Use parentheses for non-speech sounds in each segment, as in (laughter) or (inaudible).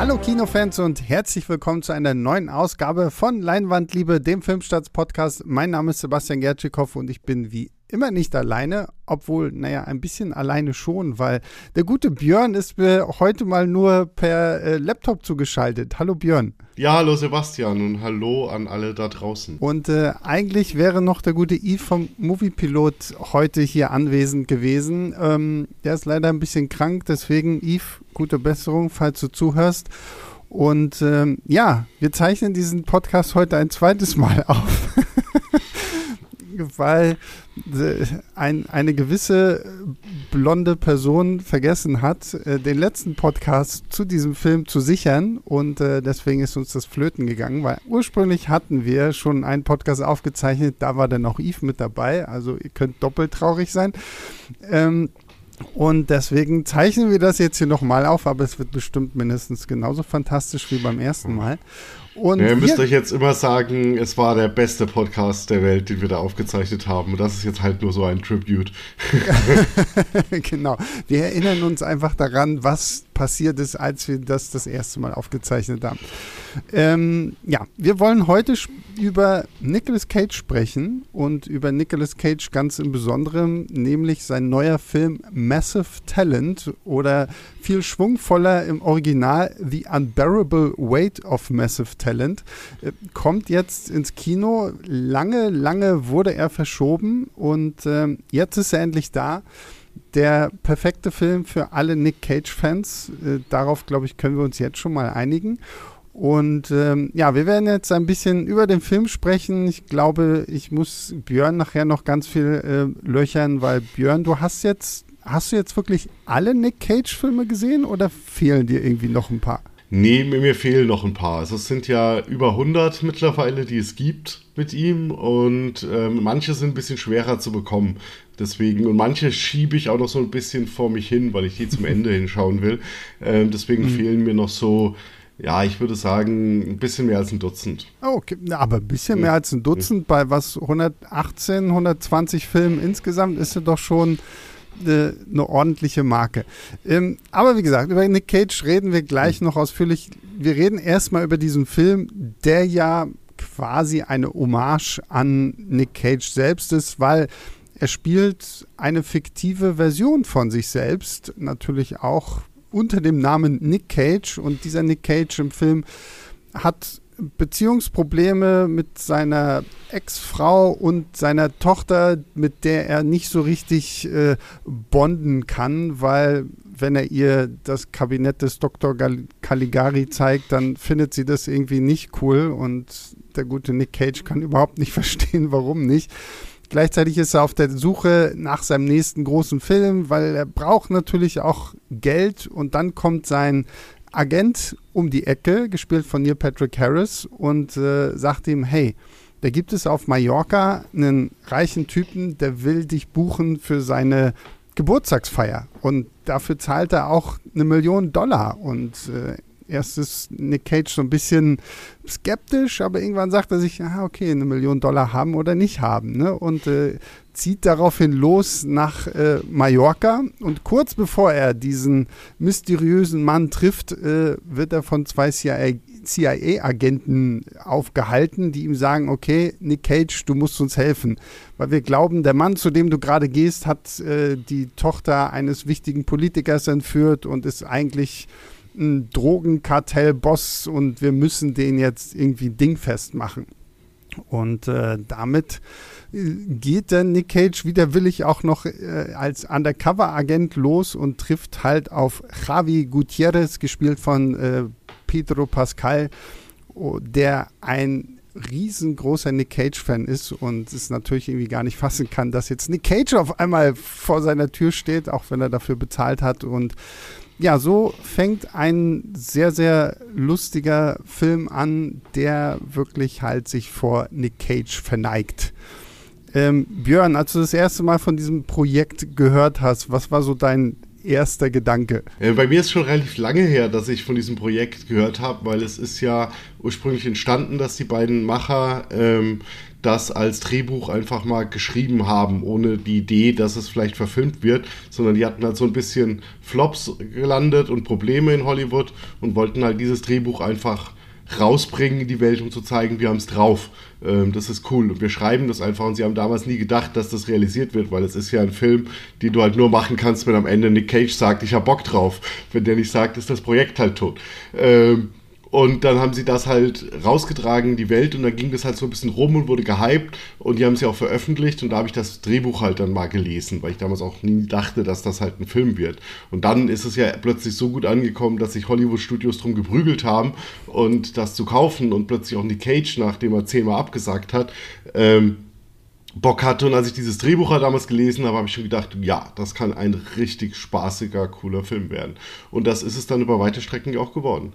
Hallo Kinofans und herzlich willkommen zu einer neuen Ausgabe von Leinwandliebe, dem Filmstarts-Podcast. Mein Name ist Sebastian Gertschikow und ich bin wie immer nicht alleine, obwohl, naja, ein bisschen alleine schon, weil der gute Björn ist mir heute mal nur per äh, Laptop zugeschaltet. Hallo Björn. Ja, hallo Sebastian und hallo an alle da draußen. Und äh, eigentlich wäre noch der gute Yves vom Moviepilot heute hier anwesend gewesen. Ähm, der ist leider ein bisschen krank, deswegen Yves, gute Besserung, falls du zuhörst. Und ähm, ja, wir zeichnen diesen Podcast heute ein zweites Mal (laughs) auf. Weil äh, ein, eine gewisse blonde Person vergessen hat, äh, den letzten Podcast zu diesem Film zu sichern und äh, deswegen ist uns das flöten gegangen, weil ursprünglich hatten wir schon einen Podcast aufgezeichnet, da war dann auch Yves mit dabei, also ihr könnt doppelt traurig sein. Ähm, und deswegen zeichnen wir das jetzt hier nochmal auf, aber es wird bestimmt mindestens genauso fantastisch wie beim ersten Mal. Und ja, ihr müsst euch jetzt immer sagen, es war der beste Podcast der Welt, den wir da aufgezeichnet haben. Und das ist jetzt halt nur so ein Tribute. (laughs) genau. Wir erinnern uns einfach daran, was passiert ist, als wir das das erste Mal aufgezeichnet haben. Ähm, ja, wir wollen heute über Nicolas Cage sprechen und über Nicolas Cage ganz im Besonderen, nämlich sein neuer Film Massive Talent oder viel schwungvoller im Original The Unbearable Weight of Massive Talent äh, kommt jetzt ins Kino. Lange, lange wurde er verschoben und äh, jetzt ist er endlich da der perfekte Film für alle Nick Cage-Fans. Äh, darauf, glaube ich, können wir uns jetzt schon mal einigen. Und ähm, ja, wir werden jetzt ein bisschen über den Film sprechen. Ich glaube, ich muss Björn nachher noch ganz viel äh, löchern, weil Björn, du hast jetzt, hast du jetzt wirklich alle Nick Cage-Filme gesehen oder fehlen dir irgendwie noch ein paar? Nee, mir, fehlen noch ein paar. Also es sind ja über 100 mittlerweile, die es gibt mit ihm und ähm, manche sind ein bisschen schwerer zu bekommen. Deswegen, und manche schiebe ich auch noch so ein bisschen vor mich hin, weil ich die zum (laughs) Ende hinschauen will. Ähm, deswegen mhm. fehlen mir noch so, ja, ich würde sagen, ein bisschen mehr als ein Dutzend. Oh, okay, aber ein bisschen mehr als ein Dutzend bei was 118, 120 Filmen insgesamt ist ja doch schon eine, eine ordentliche Marke. Ähm, aber wie gesagt, über Nick Cage reden wir gleich noch ausführlich. Wir reden erstmal über diesen Film, der ja quasi eine Hommage an Nick Cage selbst ist, weil er spielt eine fiktive Version von sich selbst, natürlich auch unter dem Namen Nick Cage. Und dieser Nick Cage im Film hat Beziehungsprobleme mit seiner Ex-Frau und seiner Tochter, mit der er nicht so richtig äh, bonden kann, weil wenn er ihr das Kabinett des Dr. Caligari zeigt, dann findet sie das irgendwie nicht cool und der gute Nick Cage kann überhaupt nicht (laughs) verstehen, warum nicht. Gleichzeitig ist er auf der Suche nach seinem nächsten großen Film, weil er braucht natürlich auch Geld und dann kommt sein Agent um die Ecke, gespielt von Neil Patrick Harris, und äh, sagt ihm, hey, da gibt es auf Mallorca einen reichen Typen, der will dich buchen für seine Geburtstagsfeier. Und dafür zahlt er auch eine Million Dollar. Und äh, erst ist Nick Cage so ein bisschen skeptisch, aber irgendwann sagt er sich, ah, okay, eine Million Dollar haben oder nicht haben. Ne? Und äh, zieht daraufhin los nach äh, Mallorca und kurz bevor er diesen mysteriösen Mann trifft, äh, wird er von zwei CIA-Agenten aufgehalten, die ihm sagen, okay, Nick Cage, du musst uns helfen, weil wir glauben, der Mann, zu dem du gerade gehst, hat äh, die Tochter eines wichtigen Politikers entführt und ist eigentlich ein Drogenkartell-Boss und wir müssen den jetzt irgendwie dingfest machen. Und äh, damit geht dann Nick Cage widerwillig auch noch äh, als Undercover-Agent los und trifft halt auf Javi Gutierrez, gespielt von äh, Pedro Pascal, der ein riesengroßer Nick Cage-Fan ist und es natürlich irgendwie gar nicht fassen kann, dass jetzt Nick Cage auf einmal vor seiner Tür steht, auch wenn er dafür bezahlt hat. Und ja, so fängt ein sehr, sehr lustiger Film an, der wirklich halt sich vor Nick Cage verneigt. Ähm, Björn, als du das erste Mal von diesem Projekt gehört hast, was war so dein erster Gedanke? Äh, bei mir ist schon relativ lange her, dass ich von diesem Projekt gehört habe, weil es ist ja ursprünglich entstanden, dass die beiden Macher ähm, das als Drehbuch einfach mal geschrieben haben, ohne die Idee, dass es vielleicht verfilmt wird, sondern die hatten halt so ein bisschen Flops gelandet und Probleme in Hollywood und wollten halt dieses Drehbuch einfach rausbringen in die Welt, um zu zeigen, wir haben es drauf. Ähm, das ist cool. Und wir schreiben das einfach. Und sie haben damals nie gedacht, dass das realisiert wird, weil es ist ja ein Film, den du halt nur machen kannst, wenn am Ende Nick Cage sagt, ich hab Bock drauf. Wenn der nicht sagt, ist das Projekt halt tot. Ähm, und dann haben sie das halt rausgetragen in die Welt und dann ging das halt so ein bisschen rum und wurde gehypt und die haben es ja auch veröffentlicht und da habe ich das Drehbuch halt dann mal gelesen, weil ich damals auch nie dachte, dass das halt ein Film wird. Und dann ist es ja plötzlich so gut angekommen, dass sich Hollywood-Studios drum geprügelt haben und das zu kaufen und plötzlich auch Nick Cage, nachdem er zehnmal abgesagt hat, ähm, Bock hatte. Und als ich dieses Drehbuch halt damals gelesen habe, habe ich schon gedacht, ja, das kann ein richtig spaßiger, cooler Film werden. Und das ist es dann über weite Strecken auch geworden.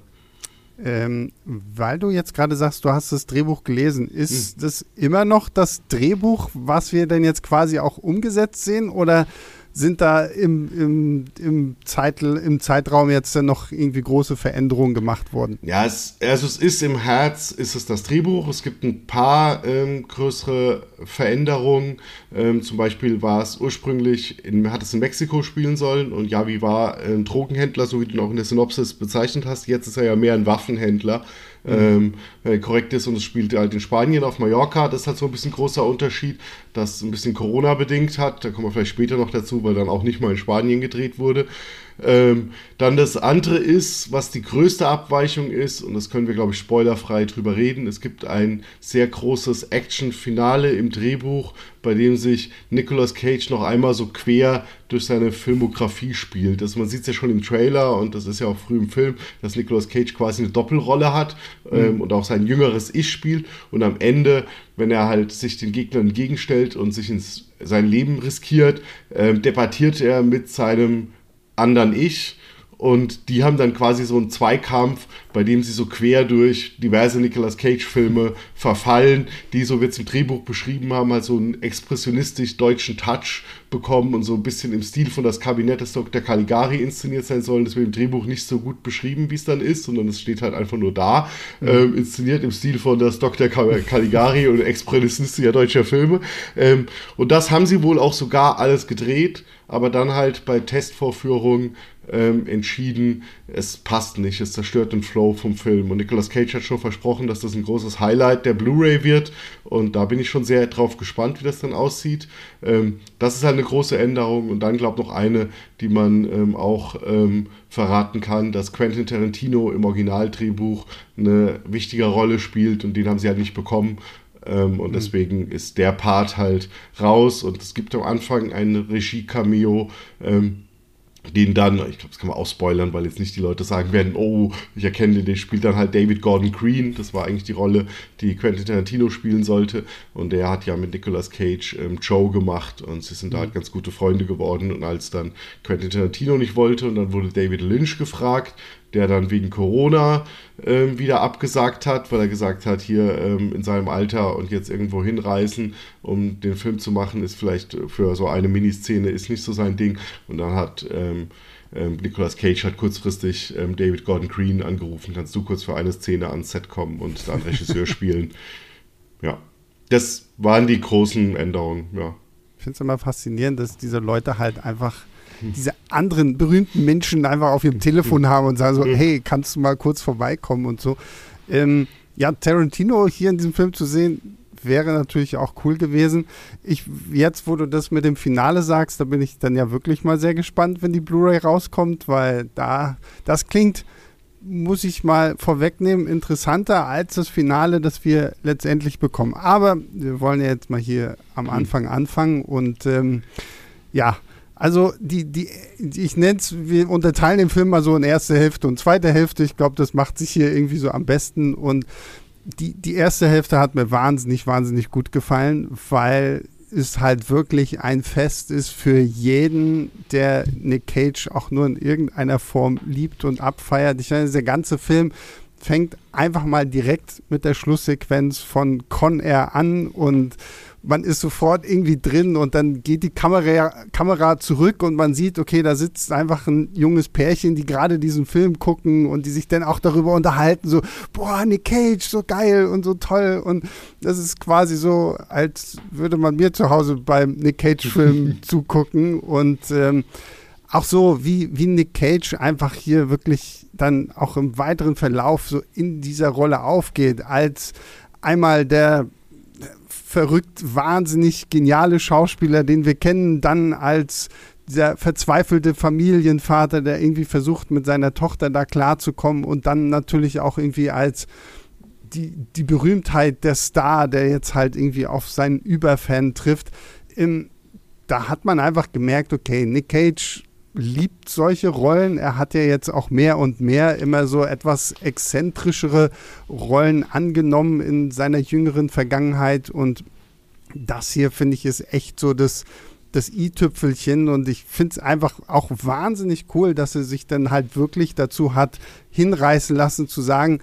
Ähm, weil du jetzt gerade sagst, du hast das Drehbuch gelesen, ist hm. das immer noch das Drehbuch, was wir denn jetzt quasi auch umgesetzt sehen? Oder sind da im, im, im, Zeitel, im Zeitraum jetzt noch irgendwie große Veränderungen gemacht worden? Ja, es, also es ist im Herz, ist es das Drehbuch. Es gibt ein paar ähm, größere Veränderungen. Ähm, zum Beispiel war es ursprünglich, in, hat es in Mexiko spielen sollen und Javi war ein Drogenhändler, so wie du ihn auch in der Synopsis bezeichnet hast. Jetzt ist er ja mehr ein Waffenhändler ähm, äh, korrekt ist und es spielt halt in Spanien auf Mallorca. Das ist halt so ein bisschen großer Unterschied, das ein bisschen Corona bedingt hat. Da kommen wir vielleicht später noch dazu, weil dann auch nicht mal in Spanien gedreht wurde. Ähm, dann das andere ist, was die größte Abweichung ist, und das können wir, glaube ich, spoilerfrei drüber reden. Es gibt ein sehr großes Action-Finale im Drehbuch, bei dem sich Nicolas Cage noch einmal so quer durch seine Filmografie spielt. Das, man sieht es ja schon im Trailer und das ist ja auch früh im Film, dass Nicolas Cage quasi eine Doppelrolle hat mhm. ähm, und auch sein jüngeres Ich spielt. Und am Ende, wenn er halt sich den Gegnern entgegenstellt und sich ins, sein Leben riskiert, ähm, debattiert er mit seinem anderen Ich. Und die haben dann quasi so einen Zweikampf, bei dem sie so quer durch diverse Nicolas Cage-Filme verfallen, die, so wird es im Drehbuch beschrieben haben, halt so einen expressionistisch-deutschen Touch bekommen und so ein bisschen im Stil von das Kabinett des Dr. Caligari inszeniert sein sollen. Das wird im Drehbuch nicht so gut beschrieben, wie es dann ist, sondern es steht halt einfach nur da, mhm. ähm, inszeniert im Stil von das Dr. Caligari und expressionistischer deutscher Filme. Ähm, und das haben sie wohl auch sogar alles gedreht aber dann halt bei Testvorführungen ähm, entschieden, es passt nicht, es zerstört den Flow vom Film. Und Nicolas Cage hat schon versprochen, dass das ein großes Highlight der Blu-ray wird. Und da bin ich schon sehr drauf gespannt, wie das dann aussieht. Ähm, das ist halt eine große Änderung. Und dann glaube ich noch eine, die man ähm, auch ähm, verraten kann, dass Quentin Tarantino im Originaldrehbuch eine wichtige Rolle spielt und den haben sie halt nicht bekommen. Ähm, und mhm. deswegen ist der Part halt raus. Und es gibt am Anfang ein Regie-Cameo. Den dann, ich glaube, das kann man auch spoilern, weil jetzt nicht die Leute sagen werden, oh, ich erkenne den, der spielt dann halt David Gordon Green. Das war eigentlich die Rolle, die Quentin Tarantino spielen sollte. Und der hat ja mit Nicolas Cage ähm, Joe gemacht und sie sind da halt mhm. ganz gute Freunde geworden. Und als dann Quentin Tarantino nicht wollte und dann wurde David Lynch gefragt, der dann wegen Corona ähm, wieder abgesagt hat, weil er gesagt hat, hier ähm, in seinem Alter und jetzt irgendwo hinreisen, um den Film zu machen, ist vielleicht für so eine Miniszene ist nicht so sein Ding. Und dann hat ähm, ähm Nicolas Cage hat kurzfristig ähm, David Gordon Green angerufen, kannst du kurz für eine Szene ans Set kommen und dann Regisseur (laughs) spielen. Ja, das waren die großen Änderungen, ja. Ich finde es immer faszinierend, dass diese Leute halt einfach diese anderen berühmten Menschen einfach auf ihrem Telefon haben und sagen so, hey, kannst du mal kurz vorbeikommen und so. Ähm, ja, Tarantino hier in diesem Film zu sehen, wäre natürlich auch cool gewesen. Ich, jetzt, wo du das mit dem Finale sagst, da bin ich dann ja wirklich mal sehr gespannt, wenn die Blu-ray rauskommt, weil da, das klingt, muss ich mal vorwegnehmen, interessanter als das Finale, das wir letztendlich bekommen. Aber wir wollen ja jetzt mal hier am Anfang anfangen und ähm, ja, also die, die, ich nenne es, wir unterteilen den Film mal so in erste Hälfte und zweite Hälfte. Ich glaube, das macht sich hier irgendwie so am besten. Und die, die erste Hälfte hat mir wahnsinnig, wahnsinnig gut gefallen, weil es halt wirklich ein Fest ist für jeden, der Nick Cage auch nur in irgendeiner Form liebt und abfeiert. Ich meine, der ganze Film fängt einfach mal direkt mit der Schlusssequenz von Con Air an und man ist sofort irgendwie drin und dann geht die Kamera, Kamera zurück und man sieht, okay, da sitzt einfach ein junges Pärchen, die gerade diesen Film gucken und die sich dann auch darüber unterhalten, so, boah, Nick Cage, so geil und so toll. Und das ist quasi so, als würde man mir zu Hause beim Nick Cage-Film (laughs) zugucken und ähm, auch so, wie, wie Nick Cage einfach hier wirklich dann auch im weiteren Verlauf so in dieser Rolle aufgeht, als einmal der verrückt, wahnsinnig geniale Schauspieler, den wir kennen, dann als dieser verzweifelte Familienvater, der irgendwie versucht, mit seiner Tochter da klarzukommen und dann natürlich auch irgendwie als die, die Berühmtheit der Star, der jetzt halt irgendwie auf seinen Überfan trifft. Im, da hat man einfach gemerkt, okay, Nick Cage liebt solche Rollen. Er hat ja jetzt auch mehr und mehr immer so etwas exzentrischere Rollen angenommen in seiner jüngeren Vergangenheit und das hier finde ich ist echt so das das i-Tüpfelchen und ich finde es einfach auch wahnsinnig cool, dass er sich dann halt wirklich dazu hat hinreißen lassen zu sagen,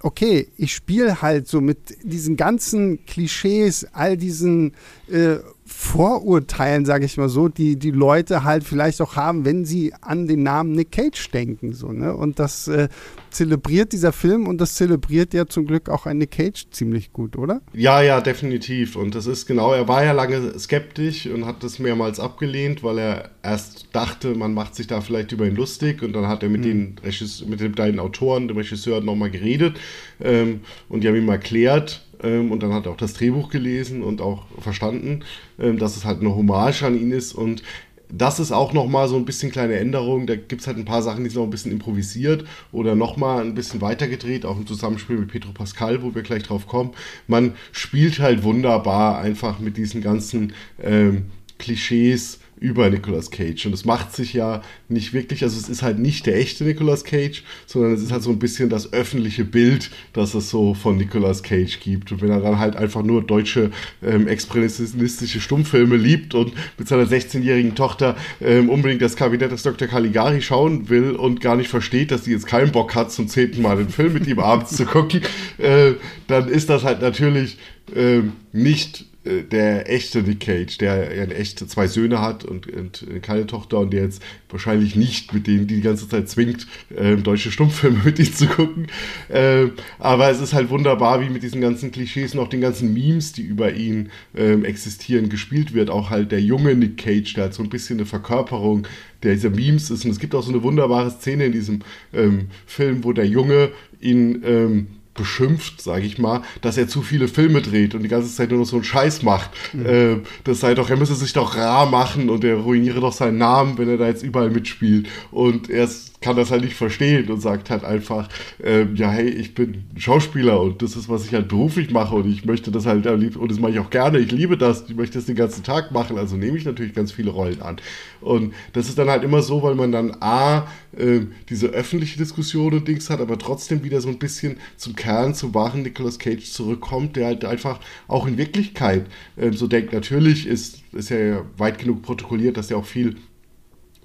okay, ich spiele halt so mit diesen ganzen Klischees, all diesen äh, Vorurteilen, sage ich mal so, die die Leute halt vielleicht auch haben, wenn sie an den Namen Nick Cage denken. So, ne? Und das äh, zelebriert dieser Film und das zelebriert ja zum Glück auch ein Nick Cage ziemlich gut, oder? Ja, ja, definitiv. Und das ist genau, er war ja lange skeptisch und hat das mehrmals abgelehnt, weil er erst dachte, man macht sich da vielleicht über ihn lustig und dann hat er mit, mhm. den, mit den beiden Autoren, dem Regisseur, nochmal geredet ähm, und die haben ihm erklärt, ähm, und dann hat er auch das Drehbuch gelesen und auch verstanden, ähm, dass es halt eine Hommage an ihn ist. Und das ist auch nochmal so ein bisschen kleine Änderung. Da gibt es halt ein paar Sachen, die sind noch ein bisschen improvisiert oder nochmal ein bisschen weitergedreht, auch im Zusammenspiel mit Petro Pascal, wo wir gleich drauf kommen. Man spielt halt wunderbar einfach mit diesen ganzen ähm, Klischees über Nicolas Cage. Und es macht sich ja nicht wirklich, also es ist halt nicht der echte Nicolas Cage, sondern es ist halt so ein bisschen das öffentliche Bild, das es so von Nicolas Cage gibt. Und wenn er dann halt einfach nur deutsche ähm, expressionistische Stummfilme liebt und mit seiner 16-jährigen Tochter ähm, unbedingt das Kabinett des Dr. Caligari schauen will und gar nicht versteht, dass sie jetzt keinen Bock hat, zum zehnten Mal den Film mit ihm abends zu gucken, (laughs) äh, dann ist das halt natürlich äh, nicht der echte Nick Cage, der ja echt zwei Söhne hat und, und, keine Tochter und der jetzt wahrscheinlich nicht mit denen die die ganze Zeit zwingt, äh, deutsche Stummfilme (laughs) mit ihm zu gucken. Äh, aber es ist halt wunderbar, wie mit diesen ganzen Klischees und auch den ganzen Memes, die über ihn äh, existieren, gespielt wird. Auch halt der junge Nick Cage, der hat so ein bisschen eine Verkörperung dieser Memes ist. Und es gibt auch so eine wunderbare Szene in diesem ähm, Film, wo der Junge ihn ähm, beschimpft, sage ich mal, dass er zu viele Filme dreht und die ganze Zeit nur noch so einen Scheiß macht. Mhm. Äh, das sei doch, er müsse sich doch rar machen und er ruiniere doch seinen Namen, wenn er da jetzt überall mitspielt. Und er kann das halt nicht verstehen und sagt halt einfach, ähm, ja, hey, ich bin Schauspieler und das ist, was ich halt beruflich mache und ich möchte das halt, und das mache ich auch gerne, ich liebe das, ich möchte das den ganzen Tag machen, also nehme ich natürlich ganz viele Rollen an. Und das ist dann halt immer so, weil man dann A, äh, diese öffentliche Diskussion und Dings hat, aber trotzdem wieder so ein bisschen zum Kern, zum wahren Nicolas Cage zurückkommt, der halt einfach auch in Wirklichkeit äh, so denkt. Natürlich ist, ist ja weit genug protokolliert, dass er auch viel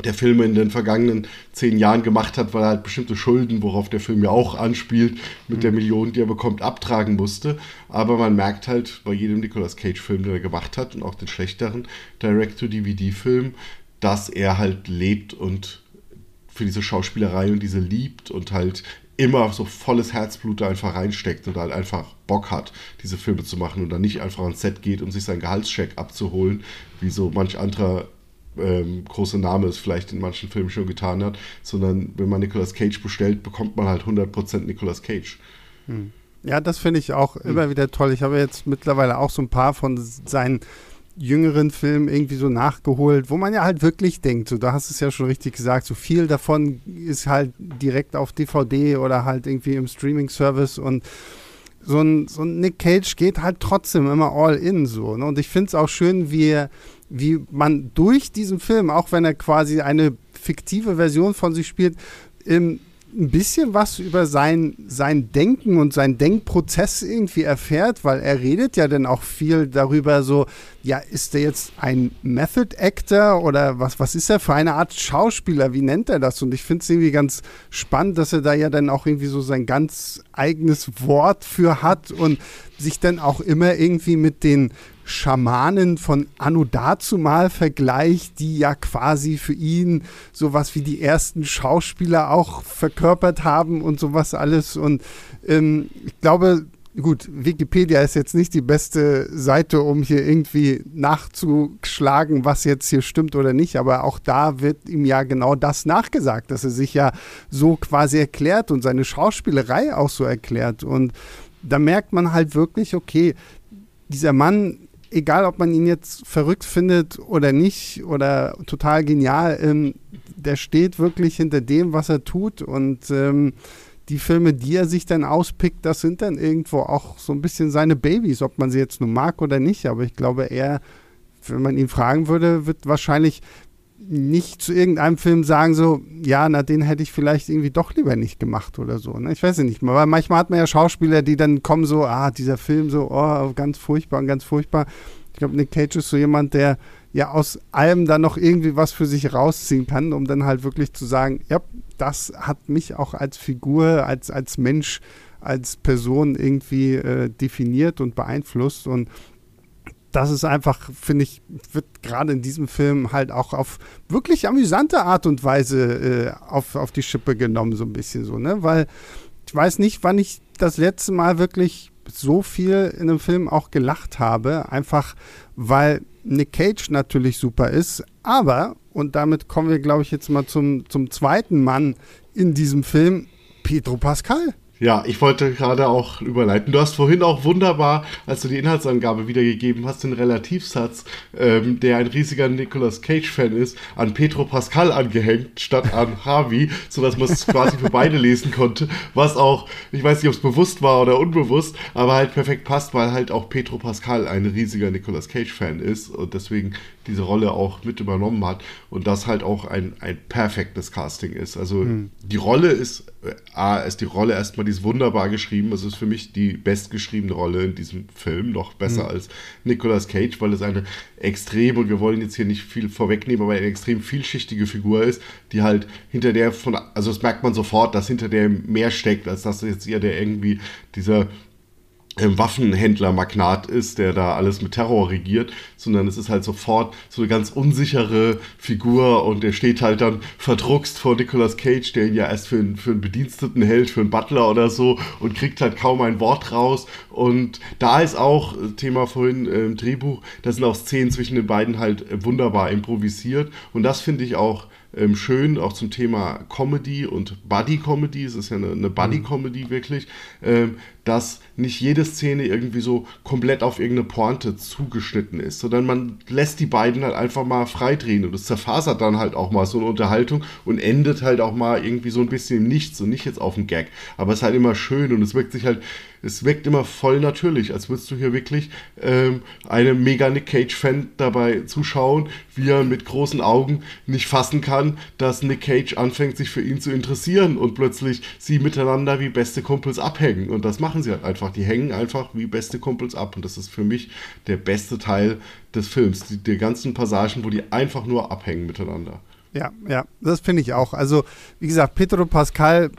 der Filme in den vergangenen zehn Jahren gemacht hat, weil er halt bestimmte Schulden, worauf der Film ja auch anspielt, mit mhm. der Million, die er bekommt, abtragen musste. Aber man merkt halt bei jedem Nicolas Cage-Film, den er gemacht hat und auch den schlechteren Direct-to-DVD-Film, dass er halt lebt und für diese Schauspielerei und diese liebt und halt immer so volles Herzblut da einfach reinsteckt und halt einfach Bock hat, diese Filme zu machen und dann nicht einfach ans Set geht, um sich seinen Gehaltscheck abzuholen, wie so manch anderer ähm, große Name es vielleicht in manchen Filmen schon getan hat, sondern wenn man Nicolas Cage bestellt, bekommt man halt 100% Nicolas Cage. Hm. Ja, das finde ich auch hm. immer wieder toll. Ich habe jetzt mittlerweile auch so ein paar von seinen jüngeren Filmen irgendwie so nachgeholt, wo man ja halt wirklich denkt, so, da hast du es ja schon richtig gesagt, so viel davon ist halt direkt auf DVD oder halt irgendwie im Streaming-Service und so ein, so ein Nick Cage geht halt trotzdem immer all in so. Ne? Und ich finde es auch schön, wie, wie man durch diesen Film, auch wenn er quasi eine fiktive Version von sich spielt, im, ein bisschen was über sein, sein Denken und sein Denkprozess irgendwie erfährt, weil er redet ja dann auch viel darüber, so, ja, ist er jetzt ein Method Actor oder was, was ist er für eine Art Schauspieler? Wie nennt er das? Und ich finde es irgendwie ganz spannend, dass er da ja dann auch irgendwie so sein ganz eigenes Wort für hat und sich dann auch immer irgendwie mit den Schamanen von Anno dazumal vergleicht, die ja quasi für ihn sowas wie die ersten Schauspieler auch verkörpert haben und sowas alles. Und ähm, ich glaube, gut, Wikipedia ist jetzt nicht die beste Seite, um hier irgendwie nachzuschlagen, was jetzt hier stimmt oder nicht, aber auch da wird ihm ja genau das nachgesagt, dass er sich ja so quasi erklärt und seine Schauspielerei auch so erklärt. Und da merkt man halt wirklich, okay, dieser Mann egal ob man ihn jetzt verrückt findet oder nicht oder total genial, ähm, der steht wirklich hinter dem, was er tut und ähm, die Filme, die er sich dann auspickt, das sind dann irgendwo auch so ein bisschen seine Babys, ob man sie jetzt nun mag oder nicht. Aber ich glaube, er, wenn man ihn fragen würde, wird wahrscheinlich nicht zu irgendeinem Film sagen, so, ja, na, den hätte ich vielleicht irgendwie doch lieber nicht gemacht oder so. Ne? Ich weiß ja nicht, weil manchmal hat man ja Schauspieler, die dann kommen so, ah, dieser Film so, oh, ganz furchtbar und ganz furchtbar. Ich glaube, Nick Cage ist so jemand, der ja aus allem dann noch irgendwie was für sich rausziehen kann, um dann halt wirklich zu sagen, ja, das hat mich auch als Figur, als, als Mensch, als Person irgendwie äh, definiert und beeinflusst und das ist einfach, finde ich, wird gerade in diesem Film halt auch auf wirklich amüsante Art und Weise äh, auf, auf die Schippe genommen, so ein bisschen so, ne? Weil ich weiß nicht, wann ich das letzte Mal wirklich so viel in einem Film auch gelacht habe, einfach weil Nick Cage natürlich super ist, aber, und damit kommen wir, glaube ich, jetzt mal zum, zum zweiten Mann in diesem Film, Pedro Pascal. Ja, ich wollte gerade auch überleiten. Du hast vorhin auch wunderbar, als du die Inhaltsangabe wiedergegeben hast, den Relativsatz, ähm, der ein riesiger Nicolas Cage-Fan ist, an Petro Pascal angehängt, statt an (laughs) Harvey, sodass man es quasi für beide lesen konnte. Was auch, ich weiß nicht, ob es bewusst war oder unbewusst, aber halt perfekt passt, weil halt auch Petro Pascal ein riesiger Nicolas Cage-Fan ist und deswegen diese Rolle auch mit übernommen hat und das halt auch ein, ein perfektes Casting ist. Also mhm. die Rolle ist, äh, A, ist die Rolle erstmal, die ist wunderbar geschrieben. Es ist für mich die bestgeschriebene Rolle in diesem Film, noch besser mhm. als Nicolas Cage, weil es eine extrem, und wir wollen jetzt hier nicht viel vorwegnehmen, aber eine extrem vielschichtige Figur ist, die halt hinter der von, also das merkt man sofort, dass hinter der mehr steckt, als dass jetzt ihr der irgendwie dieser Waffenhändler-Magnat ist, der da alles mit Terror regiert, sondern es ist halt sofort so eine ganz unsichere Figur und der steht halt dann verdruckst vor Nicolas Cage, der ihn ja erst für, einen, für einen Bediensteten hält, für einen Butler oder so und kriegt halt kaum ein Wort raus. Und da ist auch, äh, Thema vorhin äh, im Drehbuch, da sind auch Szenen zwischen den beiden halt äh, wunderbar improvisiert. Und das finde ich auch ähm, schön, auch zum Thema Comedy und Buddy-Comedy, es ist ja eine, eine Buddy-Comedy wirklich, ähm, dass nicht jede Szene irgendwie so komplett auf irgendeine Pointe zugeschnitten ist, sondern man lässt die beiden halt einfach mal freidrehen und es zerfasert dann halt auch mal so eine Unterhaltung und endet halt auch mal irgendwie so ein bisschen im Nichts und nicht jetzt auf dem Gag. Aber es ist halt immer schön und es wirkt sich halt, es wirkt immer voll natürlich, als würdest du hier wirklich ähm, einem mega Nick Cage-Fan dabei zuschauen, wie er mit großen Augen nicht fassen kann, dass Nick Cage anfängt, sich für ihn zu interessieren und plötzlich sie miteinander wie beste Kumpels abhängen. Und das machen sie halt einfach. Die hängen einfach wie beste Kumpels ab. Und das ist für mich der beste Teil des Films. Die, die ganzen Passagen, wo die einfach nur abhängen miteinander. Ja, ja, das finde ich auch. Also, wie gesagt, Pedro Pascal,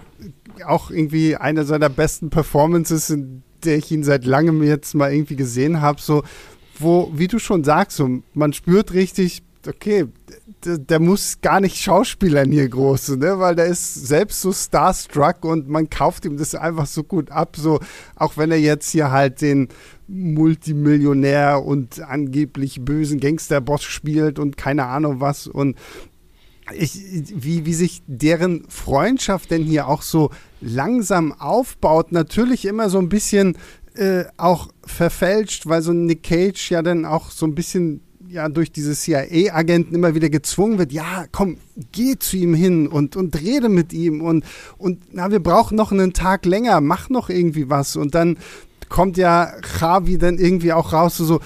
auch irgendwie eine seiner besten Performances, in der ich ihn seit langem jetzt mal irgendwie gesehen habe, so, wo, wie du schon sagst, so, man spürt richtig, okay, der, der, muss gar nicht schauspielern hier groß, ne? weil der ist selbst so starstruck und man kauft ihm das einfach so gut ab, so auch wenn er jetzt hier halt den Multimillionär und angeblich bösen Gangsterboss spielt und keine Ahnung was und ich, wie, wie sich deren Freundschaft denn hier auch so langsam aufbaut, natürlich immer so ein bisschen äh, auch verfälscht, weil so Nick Cage ja dann auch so ein bisschen ja durch diese CIA-Agenten immer wieder gezwungen wird, ja, komm, geh zu ihm hin und, und rede mit ihm und, und na, wir brauchen noch einen Tag länger, mach noch irgendwie was. Und dann kommt ja Javi dann irgendwie auch raus, so,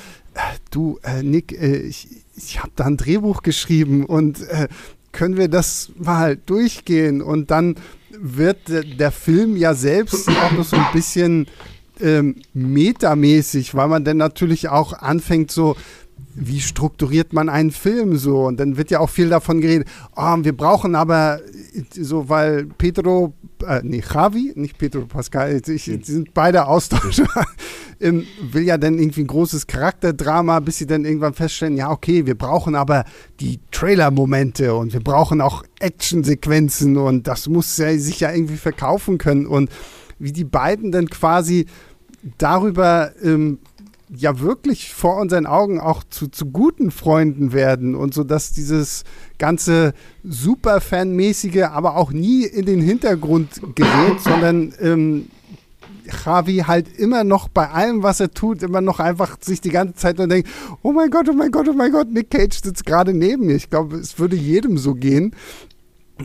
du, äh, Nick, äh, ich, ich habe da ein Drehbuch geschrieben und äh, können wir das mal durchgehen und dann wird der Film ja selbst auch noch so ein bisschen ähm, metamäßig, weil man dann natürlich auch anfängt so, wie strukturiert man einen Film so? Und dann wird ja auch viel davon geredet, oh, wir brauchen aber so, weil Pedro, äh, nee, Javi, nicht Pedro Pascal, ich, die sind beide Austauscher, (laughs) ähm, will ja dann irgendwie ein großes Charakterdrama, bis sie dann irgendwann feststellen, ja, okay, wir brauchen aber die Trailer-Momente und wir brauchen auch Actionsequenzen und das muss ja, sich ja irgendwie verkaufen können. Und wie die beiden dann quasi darüber ähm, ja wirklich vor unseren Augen auch zu, zu guten Freunden werden und so, dass dieses ganze Superfan-mäßige aber auch nie in den Hintergrund gerät, sondern ähm, Javi halt immer noch bei allem, was er tut, immer noch einfach sich die ganze Zeit und denkt, oh mein Gott, oh mein Gott, oh mein Gott, Nick Cage sitzt gerade neben mir. Ich glaube, es würde jedem so gehen.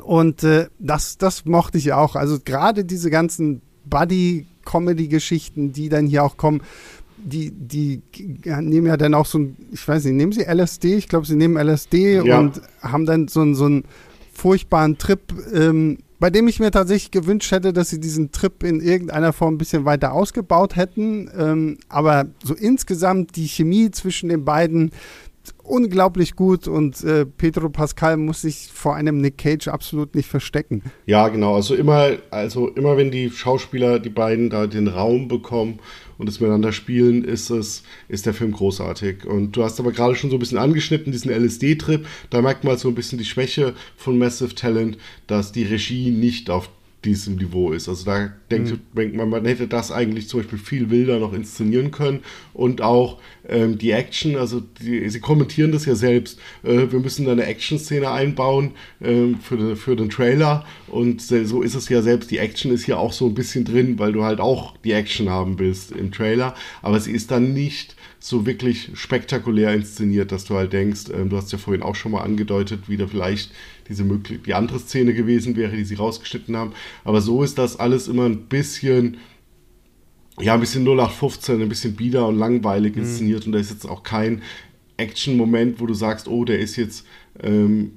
Und äh, das, das mochte ich auch. Also gerade diese ganzen Buddy-Comedy-Geschichten, die dann hier auch kommen, die, die nehmen ja dann auch so ein, ich weiß nicht, nehmen sie LSD? Ich glaube, sie nehmen LSD ja. und haben dann so, so einen furchtbaren Trip, ähm, bei dem ich mir tatsächlich gewünscht hätte, dass sie diesen Trip in irgendeiner Form ein bisschen weiter ausgebaut hätten. Ähm, aber so insgesamt die Chemie zwischen den beiden, unglaublich gut und äh, Pedro Pascal muss sich vor einem Nick Cage absolut nicht verstecken. Ja, genau. Also immer, also immer wenn die Schauspieler, die beiden da den Raum bekommen und es miteinander spielen, ist es, ist der Film großartig. Und du hast aber gerade schon so ein bisschen angeschnitten, diesen LSD-Trip. Da merkt man halt so ein bisschen die Schwäche von Massive Talent, dass die Regie nicht auf diesem Niveau ist. Also da denkt, mhm. denkt man, man hätte das eigentlich zum Beispiel viel wilder noch inszenieren können. Und auch ähm, die Action, also die, sie kommentieren das ja selbst, äh, wir müssen da eine Action-Szene einbauen äh, für, für den Trailer. Und so ist es ja selbst, die Action ist ja auch so ein bisschen drin, weil du halt auch die Action haben willst im Trailer, aber sie ist dann nicht so wirklich spektakulär inszeniert, dass du halt denkst, ähm, du hast ja vorhin auch schon mal angedeutet, wie da vielleicht diese möglich die andere Szene gewesen wäre, die sie rausgeschnitten haben. Aber so ist das alles immer ein bisschen, ja, ein bisschen 0815, ein bisschen bieder und langweilig mhm. inszeniert. Mhm. Und da ist jetzt auch kein Action-Moment, wo du sagst, oh, der ist jetzt ähm,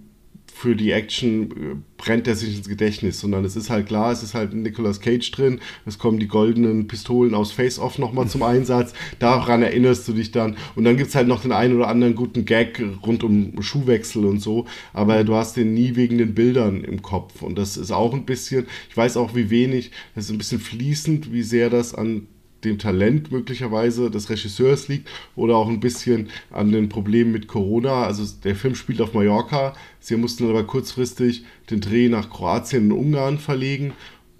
für die Action äh, brennt er sich ins Gedächtnis, sondern es ist halt klar, es ist halt Nicolas Cage drin, es kommen die goldenen Pistolen aus Face-Off nochmal zum Einsatz, daran erinnerst du dich dann. Und dann gibt es halt noch den einen oder anderen guten Gag rund um Schuhwechsel und so, aber du hast den nie wegen den Bildern im Kopf. Und das ist auch ein bisschen, ich weiß auch wie wenig, das ist ein bisschen fließend, wie sehr das an dem Talent möglicherweise des Regisseurs liegt oder auch ein bisschen an den Problemen mit Corona. Also der Film spielt auf Mallorca. Sie mussten aber kurzfristig den Dreh nach Kroatien und Ungarn verlegen.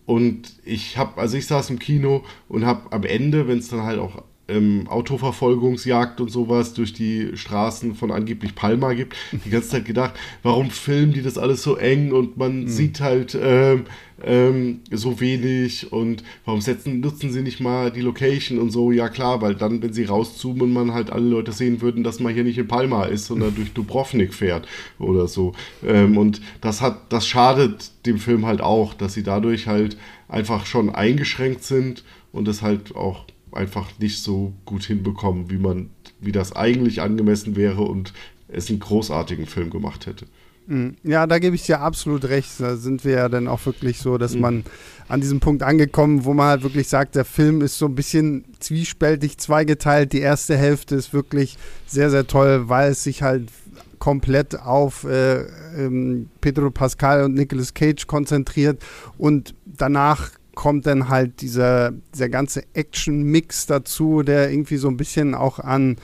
Und ich habe, also ich saß im Kino und habe am Ende, wenn es dann halt auch ähm, Autoverfolgungsjagd und sowas durch die Straßen von angeblich Palma gibt, die ganze Zeit gedacht, warum filmen die das alles so eng und man mhm. sieht halt ähm, ähm, so wenig und warum setzen, nutzen sie nicht mal die Location und so, ja klar, weil dann, wenn sie rauszoomen und man halt alle Leute sehen würden, dass man hier nicht in Palma ist, sondern durch Dubrovnik fährt oder so. Ähm, und das hat, das schadet dem Film halt auch, dass sie dadurch halt einfach schon eingeschränkt sind und es halt auch einfach nicht so gut hinbekommen, wie man, wie das eigentlich angemessen wäre und es einen großartigen Film gemacht hätte. Mhm. Ja, da gebe ich dir absolut recht. Da sind wir ja dann auch wirklich so, dass mhm. man an diesem Punkt angekommen, wo man halt wirklich sagt, der Film ist so ein bisschen zwiespältig zweigeteilt. Die erste Hälfte ist wirklich sehr, sehr toll, weil es sich halt komplett auf äh, ähm, Pedro Pascal und Nicolas Cage konzentriert und danach kommt dann halt dieser, dieser ganze Action-Mix dazu, der irgendwie so ein bisschen auch an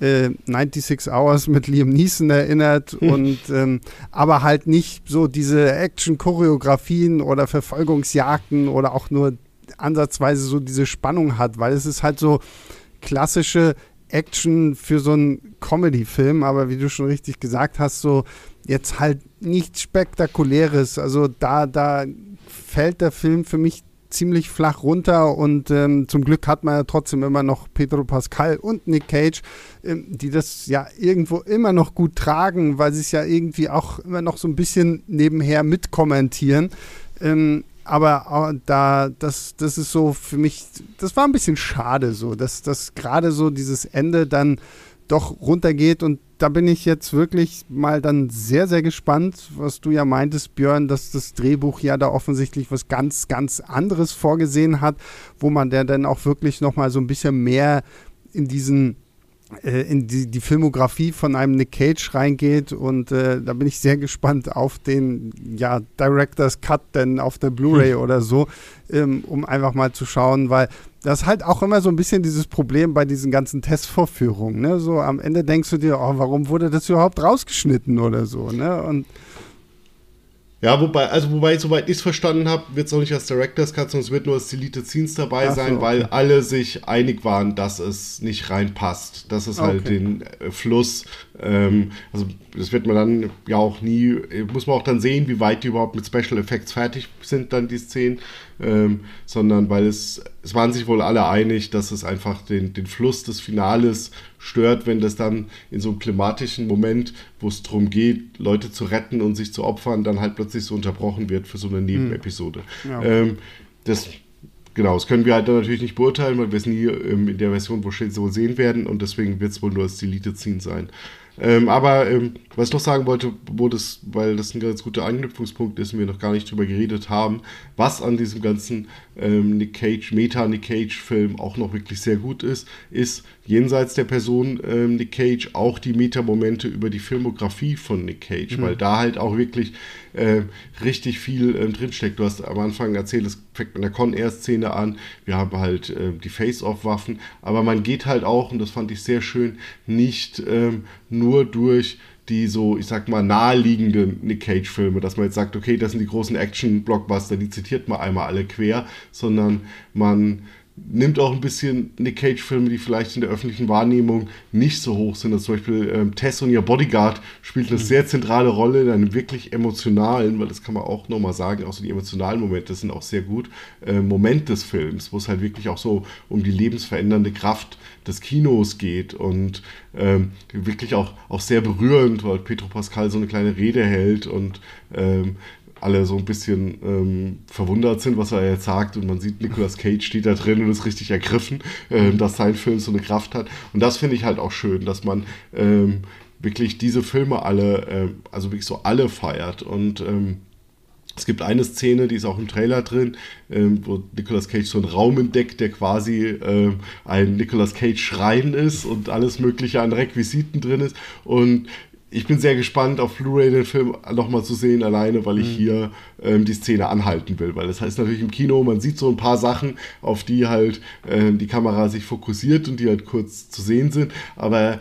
äh, 96 Hours (laughs) mit Liam Neeson erinnert hm. und ähm, aber halt nicht so diese Action-Choreografien oder Verfolgungsjagden oder auch nur ansatzweise so diese Spannung hat, weil es ist halt so klassische Action für so einen Comedy-Film, aber wie du schon richtig gesagt hast, so jetzt halt nichts Spektakuläres. Also da, da fällt der Film für mich ziemlich flach runter und ähm, zum Glück hat man ja trotzdem immer noch Pedro Pascal und Nick Cage, ähm, die das ja irgendwo immer noch gut tragen, weil sie es ja irgendwie auch immer noch so ein bisschen nebenher mitkommentieren. Ähm, aber äh, da, das, das ist so für mich, das war ein bisschen schade so, dass, dass gerade so dieses Ende dann doch runtergeht. Und da bin ich jetzt wirklich mal dann sehr, sehr gespannt, was du ja meintest, Björn, dass das Drehbuch ja da offensichtlich was ganz, ganz anderes vorgesehen hat, wo man der dann auch wirklich nochmal so ein bisschen mehr in diesen in die, die, Filmografie von einem Nick Cage reingeht und äh, da bin ich sehr gespannt auf den ja, Director's Cut denn auf der Blu-ray hm. oder so, ähm, um einfach mal zu schauen, weil das ist halt auch immer so ein bisschen dieses Problem bei diesen ganzen Testvorführungen. Ne? So am Ende denkst du dir, oh, warum wurde das überhaupt rausgeschnitten oder so. Ne? Und ja, wobei, also wobei, soweit ich es verstanden habe, wird es auch nicht als Director's Cut, sondern es wird nur als Deleted Scenes dabei so, sein, weil okay. alle sich einig waren, dass es nicht reinpasst. Dass es halt okay. halt den äh, Fluss, ähm, also das wird man dann ja auch nie, muss man auch dann sehen, wie weit die überhaupt mit Special Effects fertig sind, dann die Szenen ähm, sondern weil es, es waren sich wohl alle einig, dass es einfach den, den Fluss des Finales stört, wenn das dann in so einem klimatischen Moment, wo es darum geht, Leute zu retten und sich zu opfern, dann halt plötzlich so unterbrochen wird für so eine Nebenepisode. Hm. Ja. Ähm, das genau, das können wir halt dann natürlich nicht beurteilen, weil wir es nie ähm, in der Version, wo steht, so sehen werden und deswegen wird es wohl nur als Deleted Scene sein. Ähm, aber ähm, was ich noch sagen wollte, wo das, weil das ein ganz guter Anknüpfungspunkt ist und wir noch gar nicht drüber geredet haben, was an diesem ganzen ähm, Nick Cage, Meta-Nick Cage-Film auch noch wirklich sehr gut ist, ist jenseits der Person ähm, Nick Cage auch die Meta-Momente über die Filmografie von Nick Cage, mhm. weil da halt auch wirklich äh, richtig viel ähm, drinsteckt. Du hast am Anfang erzählt, es fängt mit einer Con-Air-Szene an, wir haben halt äh, die Face-Off-Waffen, aber man geht halt auch, und das fand ich sehr schön, nicht ähm, nur durch die so, ich sag mal, naheliegenden Nick Cage-Filme, dass man jetzt sagt, okay, das sind die großen Action-Blockbuster, die zitiert man einmal alle quer, sondern man nimmt auch ein bisschen Nick Cage-Filme, die vielleicht in der öffentlichen Wahrnehmung nicht so hoch sind. Also zum Beispiel ähm, Tess und ihr Bodyguard spielt eine mhm. sehr zentrale Rolle in einem wirklich emotionalen, weil das kann man auch nochmal sagen, auch so die emotionalen Momente sind auch sehr gut, äh, Moment des Films, wo es halt wirklich auch so um die lebensverändernde Kraft des Kinos geht und ähm, wirklich auch, auch sehr berührend, weil Petro Pascal so eine kleine Rede hält und ähm, alle so ein bisschen ähm, verwundert sind, was er jetzt sagt. Und man sieht, Nicolas Cage steht da drin und ist richtig ergriffen, äh, dass sein Film so eine Kraft hat. Und das finde ich halt auch schön, dass man ähm, wirklich diese Filme alle, äh, also wirklich so alle feiert. Und ähm, es gibt eine Szene, die ist auch im Trailer drin, ähm, wo Nicolas Cage so einen Raum entdeckt, der quasi ähm, ein Nicolas Cage Schrein ist und alles Mögliche an Requisiten drin ist. Und ich bin sehr gespannt, auf Blu-ray den Film nochmal zu sehen, alleine, weil ich mhm. hier ähm, die Szene anhalten will. Weil das heißt natürlich im Kino, man sieht so ein paar Sachen, auf die halt ähm, die Kamera sich fokussiert und die halt kurz zu sehen sind. Aber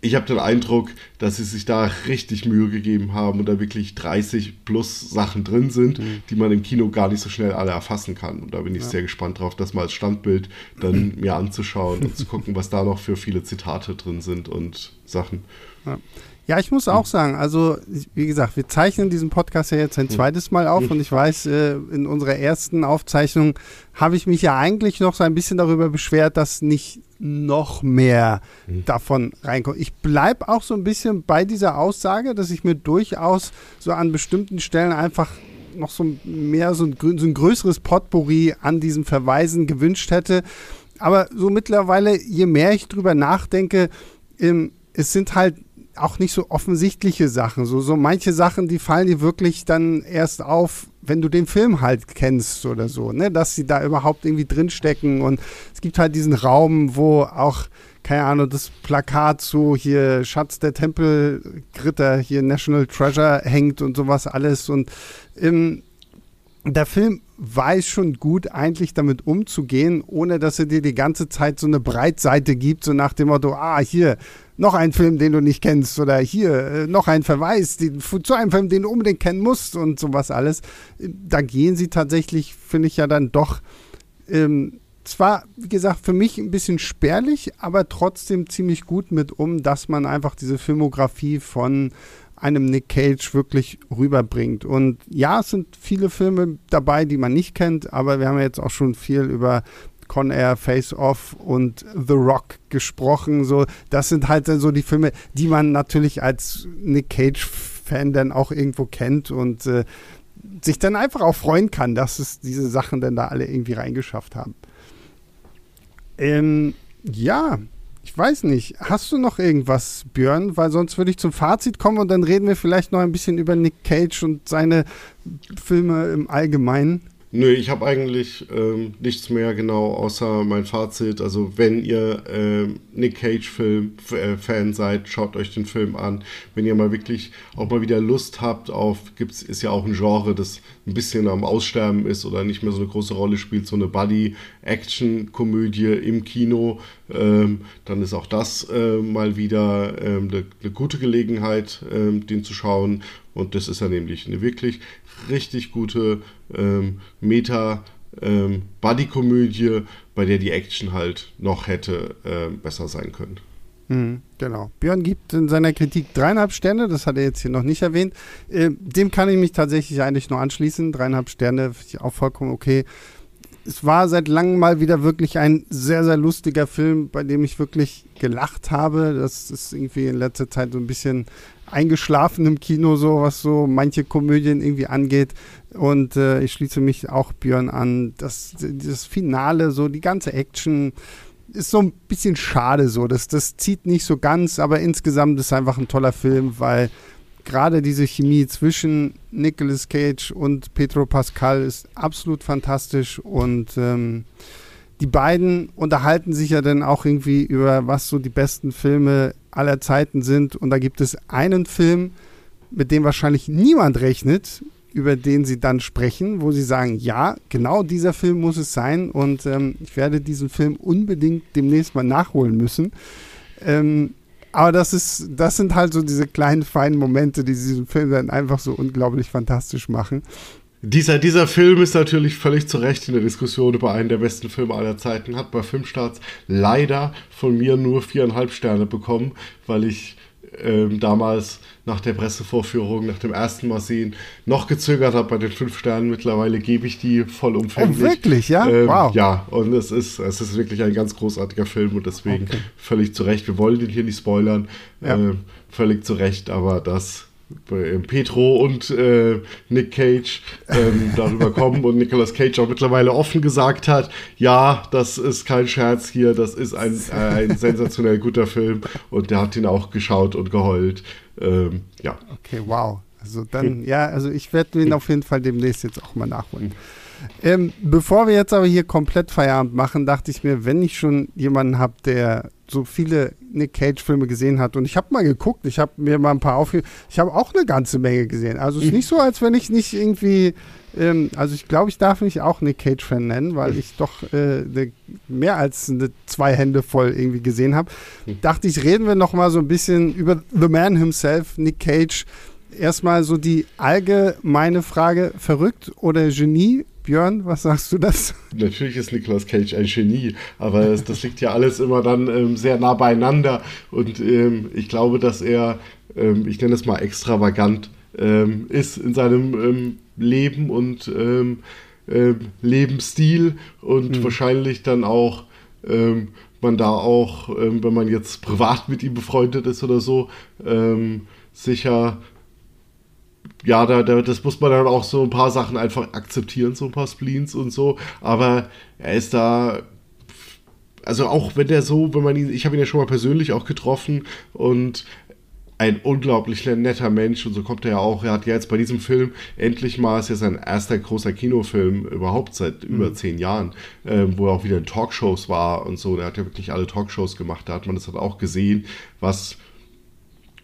ich habe den Eindruck, dass sie sich da richtig Mühe gegeben haben und da wirklich 30 plus Sachen drin sind, mhm. die man im Kino gar nicht so schnell alle erfassen kann. Und da bin ich ja. sehr gespannt drauf, das mal als Standbild dann mir anzuschauen und zu gucken, was da noch für viele Zitate drin sind und Sachen. Ja. Ja, ich muss auch sagen, also wie gesagt, wir zeichnen diesen Podcast ja jetzt ein zweites Mal auf und ich weiß, äh, in unserer ersten Aufzeichnung habe ich mich ja eigentlich noch so ein bisschen darüber beschwert, dass nicht noch mehr davon reinkommt. Ich bleibe auch so ein bisschen bei dieser Aussage, dass ich mir durchaus so an bestimmten Stellen einfach noch so mehr so ein, so ein größeres Potpourri an diesen Verweisen gewünscht hätte. Aber so mittlerweile, je mehr ich drüber nachdenke, ähm, es sind halt auch nicht so offensichtliche Sachen. So, so manche Sachen, die fallen dir wirklich dann erst auf, wenn du den Film halt kennst oder so, ne? Dass sie da überhaupt irgendwie drinstecken. Und es gibt halt diesen Raum, wo auch, keine Ahnung, das Plakat so hier Schatz der Tempelgritter, hier National Treasure hängt und sowas alles. Und ähm, der Film weiß schon gut eigentlich damit umzugehen, ohne dass er dir die ganze Zeit so eine Breitseite gibt, so nach dem Motto, ah, hier, noch ein Film, den du nicht kennst oder hier äh, noch ein Verweis die, zu einem Film, den du unbedingt kennen musst und sowas alles. Da gehen sie tatsächlich, finde ich ja dann doch ähm, zwar, wie gesagt, für mich ein bisschen spärlich, aber trotzdem ziemlich gut mit um, dass man einfach diese Filmografie von einem Nick Cage wirklich rüberbringt. Und ja, es sind viele Filme dabei, die man nicht kennt, aber wir haben ja jetzt auch schon viel über Con Air, Face Off und The Rock gesprochen. So, das sind halt so die Filme, die man natürlich als Nick Cage-Fan dann auch irgendwo kennt und äh, sich dann einfach auch freuen kann, dass es diese Sachen dann da alle irgendwie reingeschafft haben. Ähm, ja, ich weiß nicht, hast du noch irgendwas, Björn? Weil sonst würde ich zum Fazit kommen und dann reden wir vielleicht noch ein bisschen über Nick Cage und seine Filme im Allgemeinen. Nö, ich habe eigentlich ähm, nichts mehr genau außer mein Fazit. Also wenn ihr äh, Nick Cage-Film äh, seid, schaut euch den Film an. Wenn ihr mal wirklich auch mal wieder Lust habt auf, gibt's ist ja auch ein Genre, das ein bisschen am Aussterben ist oder nicht mehr so eine große Rolle spielt, so eine Buddy-Action-Komödie im Kino, ähm, dann ist auch das äh, mal wieder ähm, eine, eine gute Gelegenheit, ähm, den zu schauen. Und das ist ja nämlich eine wirklich richtig gute ähm, Meta- ähm, bei der die Action halt noch hätte äh, besser sein können. Mhm, genau. Björn gibt in seiner Kritik dreieinhalb Sterne, das hat er jetzt hier noch nicht erwähnt. Äh, dem kann ich mich tatsächlich eigentlich nur anschließen. Dreieinhalb Sterne finde ich auch vollkommen okay. Es war seit langem mal wieder wirklich ein sehr, sehr lustiger Film, bei dem ich wirklich gelacht habe. Das ist irgendwie in letzter Zeit so ein bisschen eingeschlafen im Kino, so was so manche Komödien irgendwie angeht. Und äh, ich schließe mich auch Björn an. Das, das Finale, so die ganze Action ist so ein bisschen schade so. Das, das zieht nicht so ganz, aber insgesamt ist einfach ein toller Film, weil gerade diese Chemie zwischen Nicolas Cage und Pedro Pascal ist absolut fantastisch und ähm, die beiden unterhalten sich ja dann auch irgendwie über, was so die besten Filme aller Zeiten sind. Und da gibt es einen Film, mit dem wahrscheinlich niemand rechnet, über den sie dann sprechen, wo sie sagen, ja, genau dieser Film muss es sein und ähm, ich werde diesen Film unbedingt demnächst mal nachholen müssen. Ähm, aber das ist, das sind halt so diese kleinen feinen Momente, die diesen Film dann einfach so unglaublich fantastisch machen. Dieser, dieser Film ist natürlich völlig zu Recht in der Diskussion über einen der besten Filme aller Zeiten, hat bei Filmstarts leider von mir nur viereinhalb Sterne bekommen, weil ich ähm, damals nach der Pressevorführung, nach dem ersten Mal sehen, noch gezögert habe bei den fünf Sternen. Mittlerweile gebe ich die vollumfänglich. Oh, wirklich, ja? Ähm, wow. Ja, und es ist, es ist wirklich ein ganz großartiger Film und deswegen okay. völlig zu Recht. Wir wollen den hier nicht spoilern, ja. äh, völlig zu Recht, aber das Petro und äh, Nick Cage ähm, (laughs) darüber kommen und Nicolas Cage auch mittlerweile offen gesagt hat, ja, das ist kein Scherz hier, das ist ein, (laughs) ein sensationell guter Film und der hat ihn auch geschaut und geheult. Ähm, ja. Okay, wow. Also dann, ja, also ich werde ihn auf jeden Fall demnächst jetzt auch mal nachholen. Ähm, bevor wir jetzt aber hier komplett Feierabend machen, dachte ich mir, wenn ich schon jemanden habe, der so viele Nick Cage-Filme gesehen hat. Und ich habe mal geguckt, ich habe mir mal ein paar aufge... Ich habe auch eine ganze Menge gesehen. Also es ist mhm. nicht so, als wenn ich nicht irgendwie... Ähm, also ich glaube, ich darf mich auch Nick Cage-Fan nennen, weil ich doch äh, ne, mehr als eine, zwei Hände voll irgendwie gesehen habe. Mhm. Dachte ich, reden wir noch mal so ein bisschen über The Man himself, Nick Cage. Erstmal so die allgemeine Frage, verrückt oder Genie? Björn, was sagst du das? Natürlich ist Nicolas Cage ein Genie, aber das, das liegt ja alles immer dann ähm, sehr nah beieinander und ähm, ich glaube, dass er, ähm, ich nenne es mal extravagant, ähm, ist in seinem ähm, Leben und ähm, Lebensstil und mhm. wahrscheinlich dann auch man da auch, wenn man jetzt privat mit ihm befreundet ist oder so, sicher ja, da, da, das muss man dann auch so ein paar Sachen einfach akzeptieren, so ein paar Spleens und so. Aber er ist da, also auch wenn der so, wenn man ihn, ich habe ihn ja schon mal persönlich auch getroffen und ein unglaublich netter Mensch und so kommt er ja auch. Er hat ja jetzt bei diesem Film endlich mal, ist ja sein erster großer Kinofilm überhaupt seit mhm. über zehn Jahren, ähm, wo er auch wieder in Talkshows war und so. Der hat ja wirklich alle Talkshows gemacht. Da hat man das halt auch gesehen, was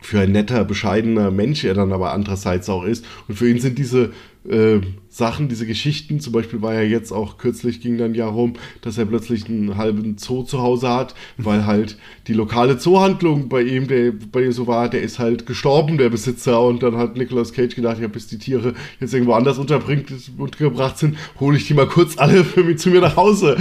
für ein netter, bescheidener Mensch er dann aber andererseits auch ist. Und für ihn sind diese äh, Sachen, diese Geschichten, zum Beispiel war ja jetzt auch kürzlich ging dann ja rum, dass er plötzlich einen halben Zoo zu Hause hat, weil halt die lokale Zoohandlung bei ihm, der bei ihm so war, der ist halt gestorben, der Besitzer, und dann hat Nicolas Cage gedacht, ja, bis die Tiere jetzt irgendwo anders unterbringt, untergebracht sind, hole ich die mal kurz alle für mich zu mir nach Hause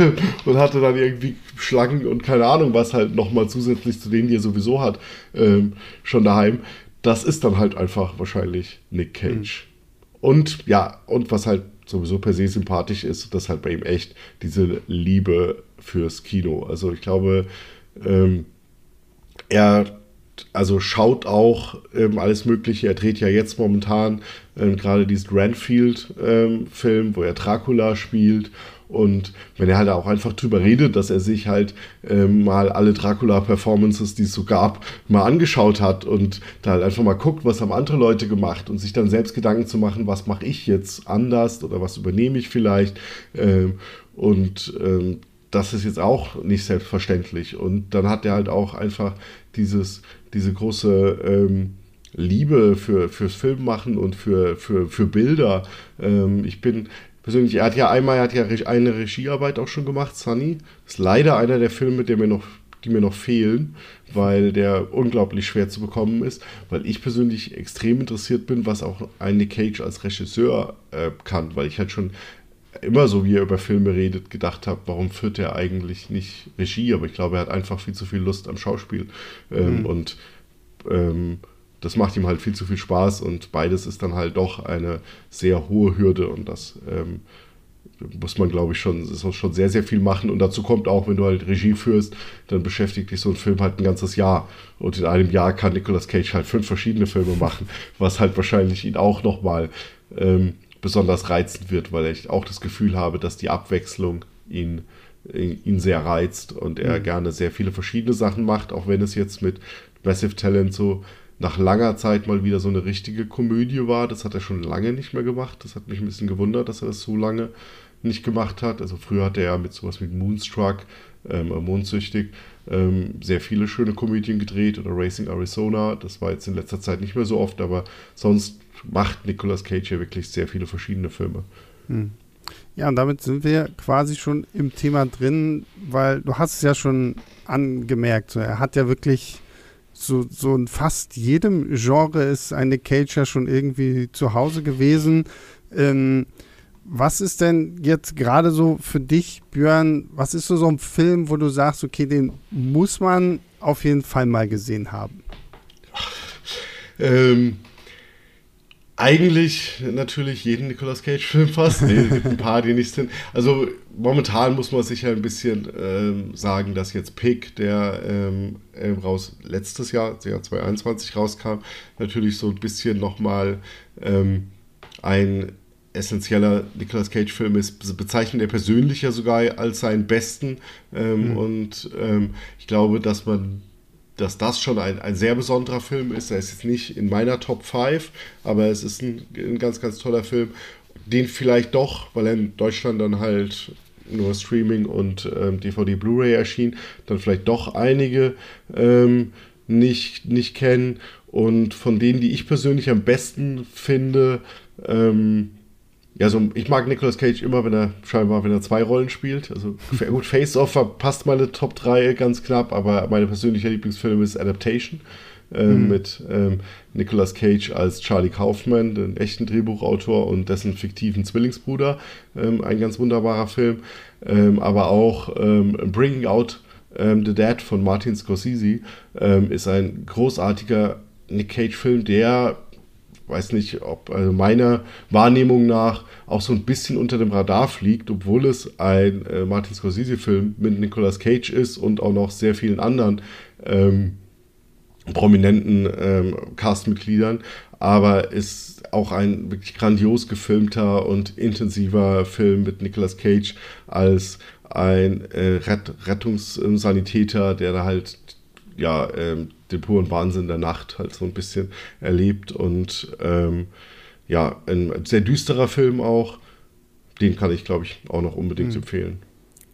(laughs) und hatte dann irgendwie Schlangen und keine Ahnung was halt nochmal zusätzlich zu denen, die er sowieso hat, ähm, schon daheim. Das ist dann halt einfach wahrscheinlich Nick Cage. Mhm. Und ja, und was halt sowieso per se sympathisch ist, das halt bei ihm echt diese Liebe fürs Kino. Also ich glaube, ähm, er also schaut auch ähm, alles Mögliche. Er dreht ja jetzt momentan ähm, gerade diesen Renfield-Film, ähm, wo er Dracula spielt. Und wenn er halt auch einfach drüber redet, dass er sich halt ähm, mal alle Dracula-Performances, die es so gab, mal angeschaut hat und da halt einfach mal guckt, was haben andere Leute gemacht und sich dann selbst Gedanken zu machen, was mache ich jetzt anders oder was übernehme ich vielleicht. Ähm, und ähm, das ist jetzt auch nicht selbstverständlich. Und dann hat er halt auch einfach dieses, diese große ähm, Liebe für, fürs Filmmachen und für, für, für Bilder. Ähm, ich bin persönlich, er hat ja einmal, er hat ja eine Regiearbeit auch schon gemacht, Sunny. Ist leider einer der Filme, der mir noch, die mir noch fehlen, weil der unglaublich schwer zu bekommen ist, weil ich persönlich extrem interessiert bin, was auch ein Nick Cage als Regisseur äh, kann, weil ich halt schon immer so, wie er über Filme redet, gedacht habe, warum führt er eigentlich nicht Regie? Aber ich glaube, er hat einfach viel zu viel Lust am Schauspiel. Ähm, mhm. Und ähm, das macht ihm halt viel zu viel Spaß und beides ist dann halt doch eine sehr hohe Hürde und das ähm, muss man, glaube ich, schon, ist schon sehr, sehr viel machen. Und dazu kommt auch, wenn du halt Regie führst, dann beschäftigt dich so ein Film halt ein ganzes Jahr. Und in einem Jahr kann Nicolas Cage halt fünf verschiedene Filme machen, was halt wahrscheinlich ihn auch nochmal ähm, besonders reizend wird, weil ich auch das Gefühl habe, dass die Abwechslung ihn, ihn sehr reizt und er mhm. gerne sehr viele verschiedene Sachen macht, auch wenn es jetzt mit Massive Talent so nach langer Zeit mal wieder so eine richtige Komödie war. Das hat er schon lange nicht mehr gemacht. Das hat mich ein bisschen gewundert, dass er das so lange nicht gemacht hat. Also früher hat er ja mit sowas wie Moonstruck, ähm, Mondsüchtig, ähm, sehr viele schöne Komödien gedreht oder Racing Arizona. Das war jetzt in letzter Zeit nicht mehr so oft, aber sonst macht Nicolas Cage ja wirklich sehr viele verschiedene Filme. Hm. Ja, und damit sind wir quasi schon im Thema drin, weil du hast es ja schon angemerkt, so, er hat ja wirklich so, so in fast jedem Genre ist eine Cage ja schon irgendwie zu Hause gewesen. Ähm, was ist denn jetzt gerade so für dich, Björn, was ist so, so ein Film, wo du sagst, okay, den muss man auf jeden Fall mal gesehen haben? Ähm, eigentlich natürlich jeden Nicolas Cage-Film fast. Nee, es gibt ein paar, die nicht sind. Also momentan muss man sicher ein bisschen ähm, sagen, dass jetzt Pick, der ähm, ähm raus letztes Jahr, Jahr 2021 rauskam, natürlich so ein bisschen nochmal ähm, ein essentieller Nicolas Cage-Film ist, bezeichnet er persönlich ja sogar als seinen besten. Ähm, mhm. Und ähm, ich glaube, dass man dass das schon ein, ein sehr besonderer Film ist. Er ist jetzt nicht in meiner Top 5, aber es ist ein, ein ganz, ganz toller Film. Den vielleicht doch, weil er in Deutschland dann halt nur Streaming und ähm, DVD Blu-ray erschien, dann vielleicht doch einige ähm, nicht, nicht kennen. Und von denen, die ich persönlich am besten finde, ähm, ja, so, ich mag Nicolas Cage immer, wenn er scheinbar, wenn er zwei Rollen spielt. Also (laughs) gut, Face Off passt meine Top 3 ganz knapp, aber mein persönlicher Lieblingsfilm ist Adaptation. Äh, mhm. mit ähm, Nicolas Cage als Charlie Kaufman, den echten Drehbuchautor und dessen fiktiven Zwillingsbruder. Ähm, ein ganz wunderbarer Film. Ähm, aber auch ähm, Bringing Out ähm, the Dead von Martin Scorsese ähm, ist ein großartiger Nick Cage-Film, der weiß nicht, ob also meiner Wahrnehmung nach auch so ein bisschen unter dem Radar fliegt, obwohl es ein äh, Martin Scorsese-Film mit Nicolas Cage ist und auch noch sehr vielen anderen ähm, prominenten ähm, Castmitgliedern, aber ist auch ein wirklich grandios gefilmter und intensiver Film mit Nicolas Cage als ein äh, Rett Rettungssanitäter, der da halt ja ähm, den puren Wahnsinn der Nacht halt so ein bisschen erlebt und ähm, ja, ein sehr düsterer Film auch. Den kann ich, glaube ich, auch noch unbedingt mhm. empfehlen.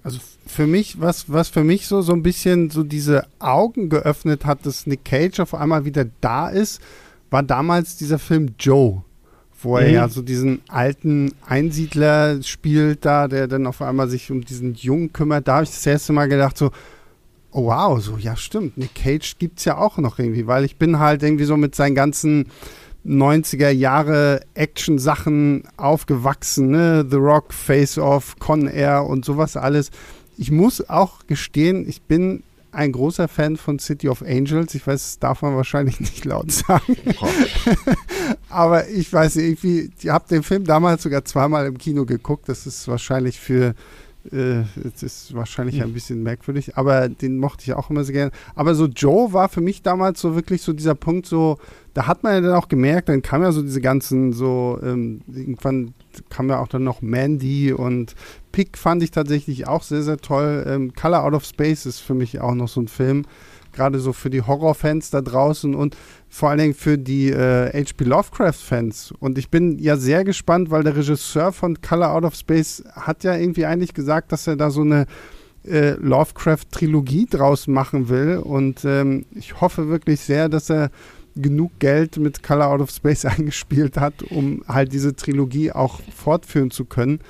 Also für mich, was, was für mich so, so ein bisschen so diese Augen geöffnet hat, dass Nick Cage auf einmal wieder da ist, war damals dieser Film Joe, wo er mhm. ja so diesen alten Einsiedler spielt da, der dann auf einmal sich um diesen Jungen kümmert. Da habe ich das erste Mal gedacht so, oh wow, so, ja stimmt, Nick Cage gibt es ja auch noch irgendwie, weil ich bin halt irgendwie so mit seinen ganzen 90er Jahre Action-Sachen aufgewachsen, ne? The Rock, Face Off, Con Air und sowas alles. Ich muss auch gestehen, ich bin ein großer Fan von City of Angels. Ich weiß, das darf man wahrscheinlich (laughs) nicht laut sagen. (laughs) Aber ich weiß irgendwie, ich habe den Film damals sogar zweimal im Kino geguckt. Das ist wahrscheinlich für Äh, es ist wahrscheinlich ein bisschen merkwürdig, aber den mochte ich auch immer sehr gerne. Aber so Joe war für mich damals so wirklich so dieser Punkt, so, da hat man ja dann auch gemerkt, dann kam ja so diese ganzen, so, ähm, irgendwann kam ja auch dann noch Mandy und Pick fand ich tatsächlich auch sehr, sehr toll. Ähm, Color Out of Space ist für mich auch noch so ein Film, gerade so für die Horrorfans da draußen und vor allen Dingen für die äh, H.P. Lovecraft-Fans. Und ich bin ja sehr gespannt, weil der Regisseur von Color Out of Space hat ja irgendwie eigentlich gesagt, dass er da so eine äh, Lovecraft-Trilogie draus machen will. Und ähm, ich hoffe wirklich sehr, dass er genug Geld mit Color Out of Space (laughs) eingespielt hat, um halt diese Trilogie auch fortführen zu können.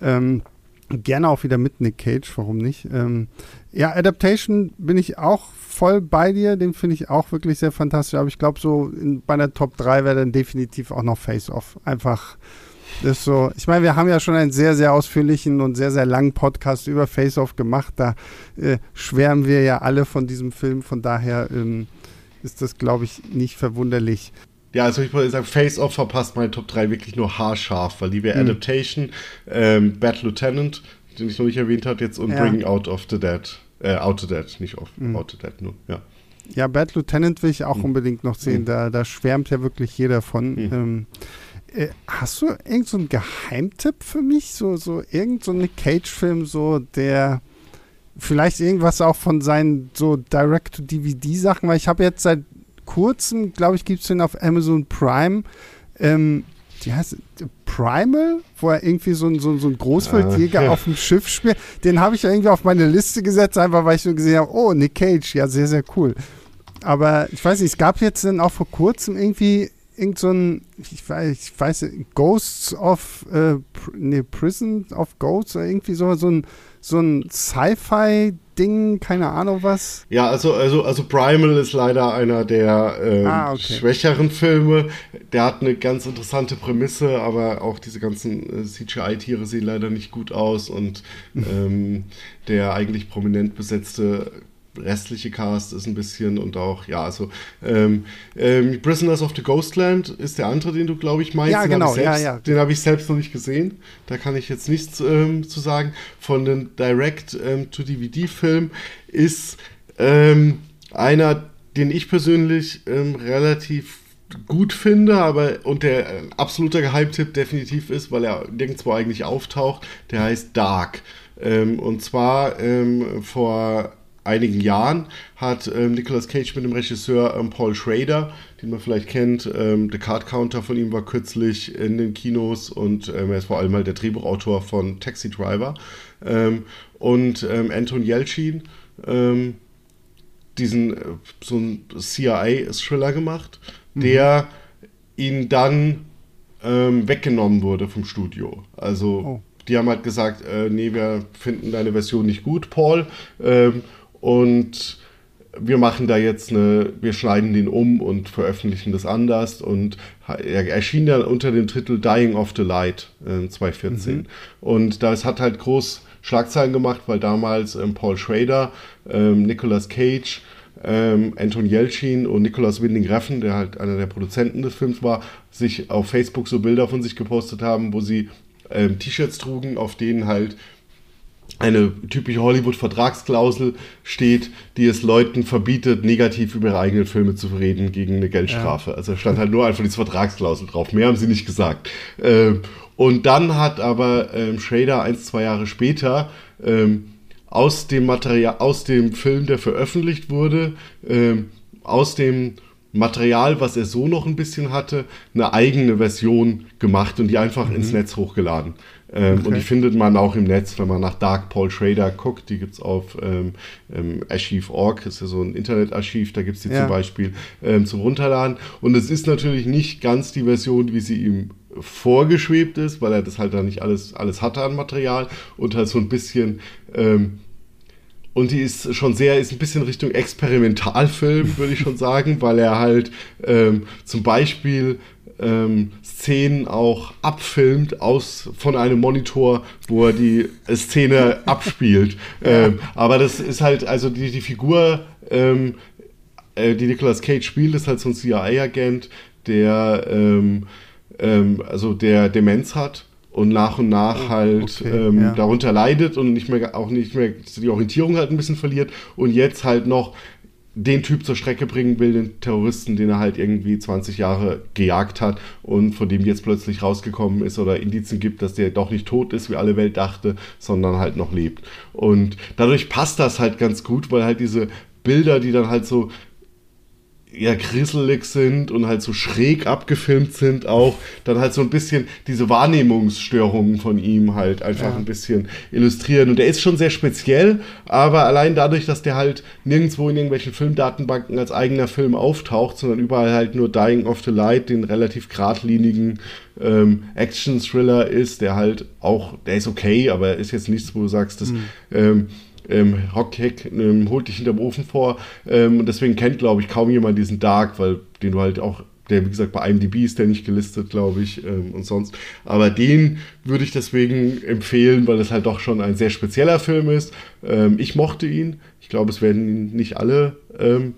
Ähm, gerne auch wieder mit Nick Cage, warum nicht? Ähm, ja, Adaptation bin ich auch voll bei dir, den finde ich auch wirklich sehr fantastisch, aber ich glaube, so in, bei der Top 3 wäre dann definitiv auch noch Face Off. Einfach. Das ist so, ich meine, wir haben ja schon einen sehr, sehr ausführlichen und sehr, sehr langen Podcast über Face Off gemacht. Da äh, schwärmen wir ja alle von diesem Film. Von daher ähm, ist das, glaube ich, nicht verwunderlich. Ja, also ich würde sagen, Face Off verpasst meine Top 3 wirklich nur haarscharf, weil die wäre mhm. Adaptation, ähm, Bad Lieutenant, den ich noch nicht erwähnt habe jetzt, und ja. Bringing Out of the Dead. Äh, Out of the Dead, nicht off, mhm. Out of the Dead, nur, ja. Ja, Bad Lieutenant will ich auch mhm. unbedingt noch sehen. Mhm. Da, da schwärmt ja wirklich jeder von. Mhm. Ähm, äh, hast du irgendeinen so Geheimtipp für mich? So, so irgendein so Cage-Film, so der vielleicht irgendwas auch von seinen so Direct-to-DVD-Sachen, weil ich habe jetzt seit kurzem, glaube ich, gibt es den auf Amazon Prime. Ähm, die heißt Primal, wo er irgendwie so ein, so, so ein Großwildjäger ja. auf dem Schiff spielt. Den habe ich irgendwie auf meine Liste gesetzt, einfach weil ich so gesehen habe, oh, Nick Cage, ja, sehr, sehr cool. Aber ich weiß nicht, es gab jetzt dann auch vor kurzem irgendwie irgend so ein, ich weiß, ich weiß Ghosts of, äh, nee, Prison of Ghosts oder irgendwie so, so ein, so ein Sci-Fi-Ding, keine Ahnung was. Ja, also, also, also Primal ist leider einer der ähm, ah, okay. schwächeren Filme. Der hat eine ganz interessante Prämisse, aber auch diese ganzen äh, CGI-Tiere sehen leider nicht gut aus und (laughs) ähm, der eigentlich prominent besetzte restliche Cast ist ein bisschen und auch, ja, also ähm, ähm, Prisoners of the Ghostland ist der andere, den du, glaube ich, meinst. Ja, den genau, selbst, ja, ja. Den habe ich selbst noch nicht gesehen. Da kann ich jetzt nichts ähm, zu sagen. Von den Direct-to-DVD-Film ähm, ist ähm, einer, den ich persönlich ähm, relativ gut finde, aber und der ein absoluter Geheimtipp definitiv ist, weil er nirgendwo eigentlich auftaucht, der heißt Dark. Ähm, und zwar ähm, vor einigen Jahren hat ähm, Nicolas Cage mit dem Regisseur ähm, Paul Schrader, den man vielleicht kennt, ähm, The Card Counter von ihm war kürzlich in den Kinos und ähm, er ist vor allem halt der Drehbuchautor von Taxi Driver ähm, und ähm, Anton Yelchin diesen äh, so ein CIA-Thriller gemacht, mhm. der ihn dann weggenommen wurde vom Studio. Also oh die haben halt gesagt, äh, nee, wir finden deine Version nicht gut, Paul. Ähm, und wir machen da jetzt eine, wir schneiden den um und veröffentlichen das anders und er erschien dann unter dem Titel Dying of the Light äh, 2014. Mhm. Und das hat halt groß Schlagzeilen gemacht, weil damals ähm, Paul Schrader, ähm, Nicolas Cage, ähm, Anton Yelchin und Nicolas Winding Refn, der halt einer der Produzenten des Films war, sich auf Facebook so Bilder von sich gepostet haben, wo sie ähm, T-Shirts trugen, auf denen halt eine typische Hollywood-Vertragsklausel steht, die es Leuten verbietet, negativ über ihre eigenen Filme zu reden gegen eine Geldstrafe. Ja. Also stand halt nur einfach diese Vertragsklausel drauf. Mehr haben sie nicht gesagt. Ähm, und dann hat aber ähm, Schrader ein, zwei Jahre später ähm, aus dem Material, aus dem Film, der veröffentlicht wurde, ähm, aus dem Material, was er so noch ein bisschen hatte, eine eigene Version gemacht und die einfach mhm. ins Netz hochgeladen. Ähm, okay. Und die findet man auch im Netz, wenn man nach Dark Paul Schrader guckt. Die gibt es auf ähm, ähm, Archive.org, das ist ja so ein Internetarchiv, da gibt es die ja. zum Beispiel ähm, zum Runterladen. Und es ist natürlich nicht ganz die Version, wie sie ihm vorgeschwebt ist, weil er das halt da nicht alles, alles hatte an Material und halt so ein bisschen ähm, und die ist schon sehr, ist ein bisschen Richtung Experimentalfilm, würde ich schon sagen, weil er halt ähm, zum Beispiel ähm, Szenen auch abfilmt aus von einem Monitor, wo er die Szene (laughs) abspielt. Ähm, aber das ist halt, also die, die Figur, ähm, äh, die Nicolas Cage spielt, ist halt so ein CIA-Agent, der ähm, ähm, also der Demenz hat und nach und nach oh, halt okay, ähm, ja. darunter leidet und nicht mehr auch nicht mehr die Orientierung halt ein bisschen verliert und jetzt halt noch den Typ zur Strecke bringen will, den Terroristen, den er halt irgendwie 20 Jahre gejagt hat und von dem jetzt plötzlich rausgekommen ist oder Indizien gibt, dass der doch nicht tot ist, wie alle Welt dachte, sondern halt noch lebt. Und dadurch passt das halt ganz gut, weil halt diese Bilder, die dann halt so eher grisselig sind und halt so schräg abgefilmt sind, auch dann halt so ein bisschen diese Wahrnehmungsstörungen von ihm halt einfach ja. ein bisschen illustrieren. Und der ist schon sehr speziell, aber allein dadurch, dass der halt nirgendwo in irgendwelchen Filmdatenbanken als eigener Film auftaucht, sondern überall halt nur Dying of the Light, den relativ geradlinigen ähm, Action-Thriller ist, der halt auch, der ist okay, aber er ist jetzt nichts, wo du sagst, dass mhm. ähm, ähm, Hockheck ähm, holt dich hinterm Ofen vor. Ähm, und deswegen kennt, glaube ich, kaum jemand diesen Dark, weil den du halt auch, der wie gesagt bei IMDb ist der nicht gelistet, glaube ich, ähm, und sonst. Aber den würde ich deswegen empfehlen, weil es halt doch schon ein sehr spezieller Film ist. Ähm, ich mochte ihn. Ich glaube, es werden ihn nicht alle ähm,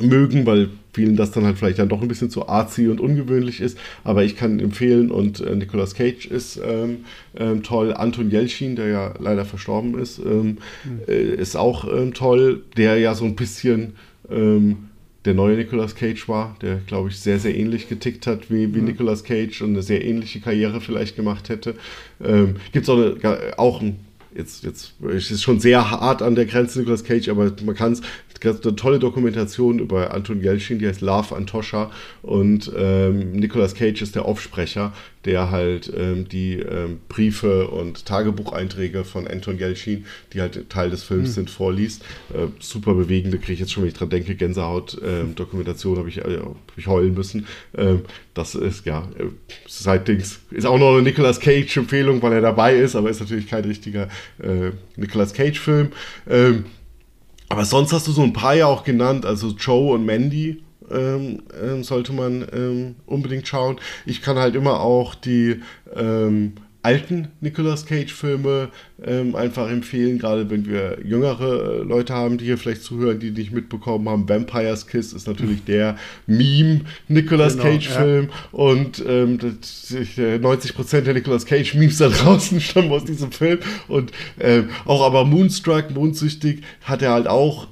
mögen, weil vielen das dann halt vielleicht dann doch ein bisschen zu arzi und ungewöhnlich ist. Aber ich kann empfehlen und äh, Nicolas Cage ist ähm, ähm, toll. Anton Jelchin, der ja leider verstorben ist, ähm, mhm. äh, ist auch ähm, toll. Der ja so ein bisschen ähm, der neue Nicolas Cage war, der glaube ich sehr, sehr ähnlich getickt hat wie, wie mhm. Nicolas Cage und eine sehr ähnliche Karriere vielleicht gemacht hätte. Ähm, Gibt es auch, eine, auch ein jetzt, jetzt es ist schon sehr hart an der Grenze Nicolas Cage, aber man kann es eine tolle Dokumentation über Anton Yelchin, die heißt Love Antoscha und ähm, Nicolas Cage ist der Aufsprecher, der halt ähm, die ähm, Briefe und Tagebucheinträge von Anton Yelchin, die halt Teil des Films mhm. sind, vorliest. Äh, super bewegende, kriege ich jetzt schon, wenn ich dran denke, Gänsehaut-Dokumentation ähm, habe ich, äh, hab ich heulen müssen. Ähm, das ist, ja, äh, seitdem ist auch noch eine Nicolas Cage-Empfehlung, weil er dabei ist, aber ist natürlich kein richtiger äh, Nicolas Cage-Film. Ähm, aber sonst hast du so ein paar ja auch genannt, also Joe und Mandy ähm, ähm, sollte man ähm, unbedingt schauen. Ich kann halt immer auch die ähm, alten Nicolas Cage-Filme ähm, einfach empfehlen, gerade wenn wir jüngere äh, Leute haben, die hier vielleicht zuhören, die nicht mitbekommen haben. Vampire's Kiss ist natürlich der Meme Nicolas genau, Cage-Film ja. und ähm, das, 90% der Nicolas Cage-Memes da (laughs) draußen stammen aus diesem Film und ähm, auch aber Moonstruck, Mondsüchtig, hat er halt auch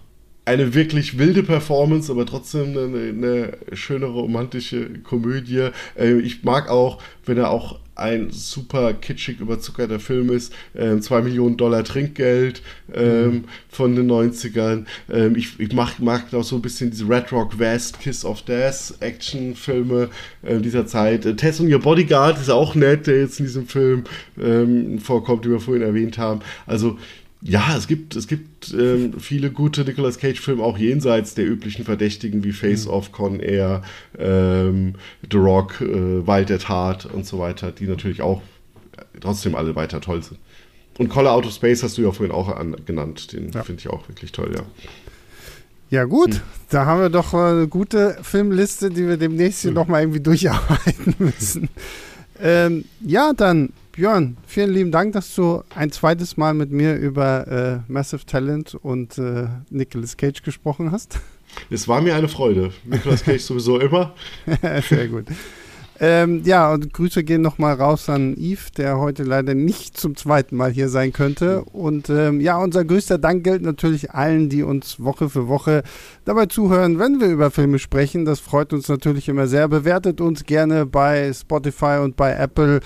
eine wirklich wilde Performance, aber trotzdem eine, eine schöne romantische Komödie. Äh, ich mag auch, wenn er auch ein super kitschig überzuckerter Film ist. Ähm, zwei Millionen Dollar Trinkgeld ähm, mhm. von den 90ern. Ähm, ich ich mag, mag auch so ein bisschen diese Red Rock West, Kiss of Death Action-Filme äh, dieser Zeit. Äh, Tess und Your Bodyguard ist auch nett, der jetzt in diesem Film ähm, vorkommt, den wir vorhin erwähnt haben. Also ja, es gibt, es gibt ähm, viele gute Nicolas Cage-Filme, auch jenseits der üblichen Verdächtigen wie Face mhm. Off, Con Air, ähm, The Rock, äh, Wild at Heart und so weiter, die natürlich auch trotzdem alle weiter toll sind. Und Collar Out of Space hast du ja vorhin auch an, genannt, den ja. finde ich auch wirklich toll, ja. Ja gut, hm. da haben wir doch eine gute Filmliste, die wir demnächst hier hm. nochmal irgendwie durcharbeiten (laughs) müssen. Ähm, ja, dann Björn, vielen lieben Dank, dass du ein zweites Mal mit mir über äh, Massive Talent und äh, Nicolas Cage gesprochen hast. (laughs) Es war mir eine Freude. Nicolas Cage sowieso immer. (laughs) Sehr gut. Ähm, ja, und Grüße gehen nochmal raus an Yves, der heute leider nicht zum zweiten Mal hier sein könnte. Und ähm, ja, unser größter Dank gilt natürlich allen, die uns Woche für Woche dabei zuhören, wenn wir über Filme sprechen. Das freut uns natürlich immer sehr. Bewertet uns gerne bei Spotify und bei Apple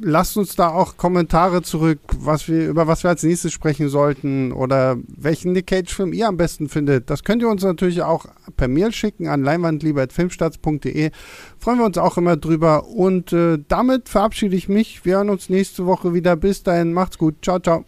lasst uns da auch Kommentare zurück, was wir, über was wir als nächstes sprechen sollten oder welchen Nick Cage-Film ihr am besten findet. Das könnt ihr uns natürlich auch per Mail schicken an leinwandliebertfilmstarts.de. Freuen wir uns auch immer drüber. Und äh, damit verabschiede ich mich. Wir hören uns nächste Woche wieder. Bis dahin, macht's gut. Ciao, ciao.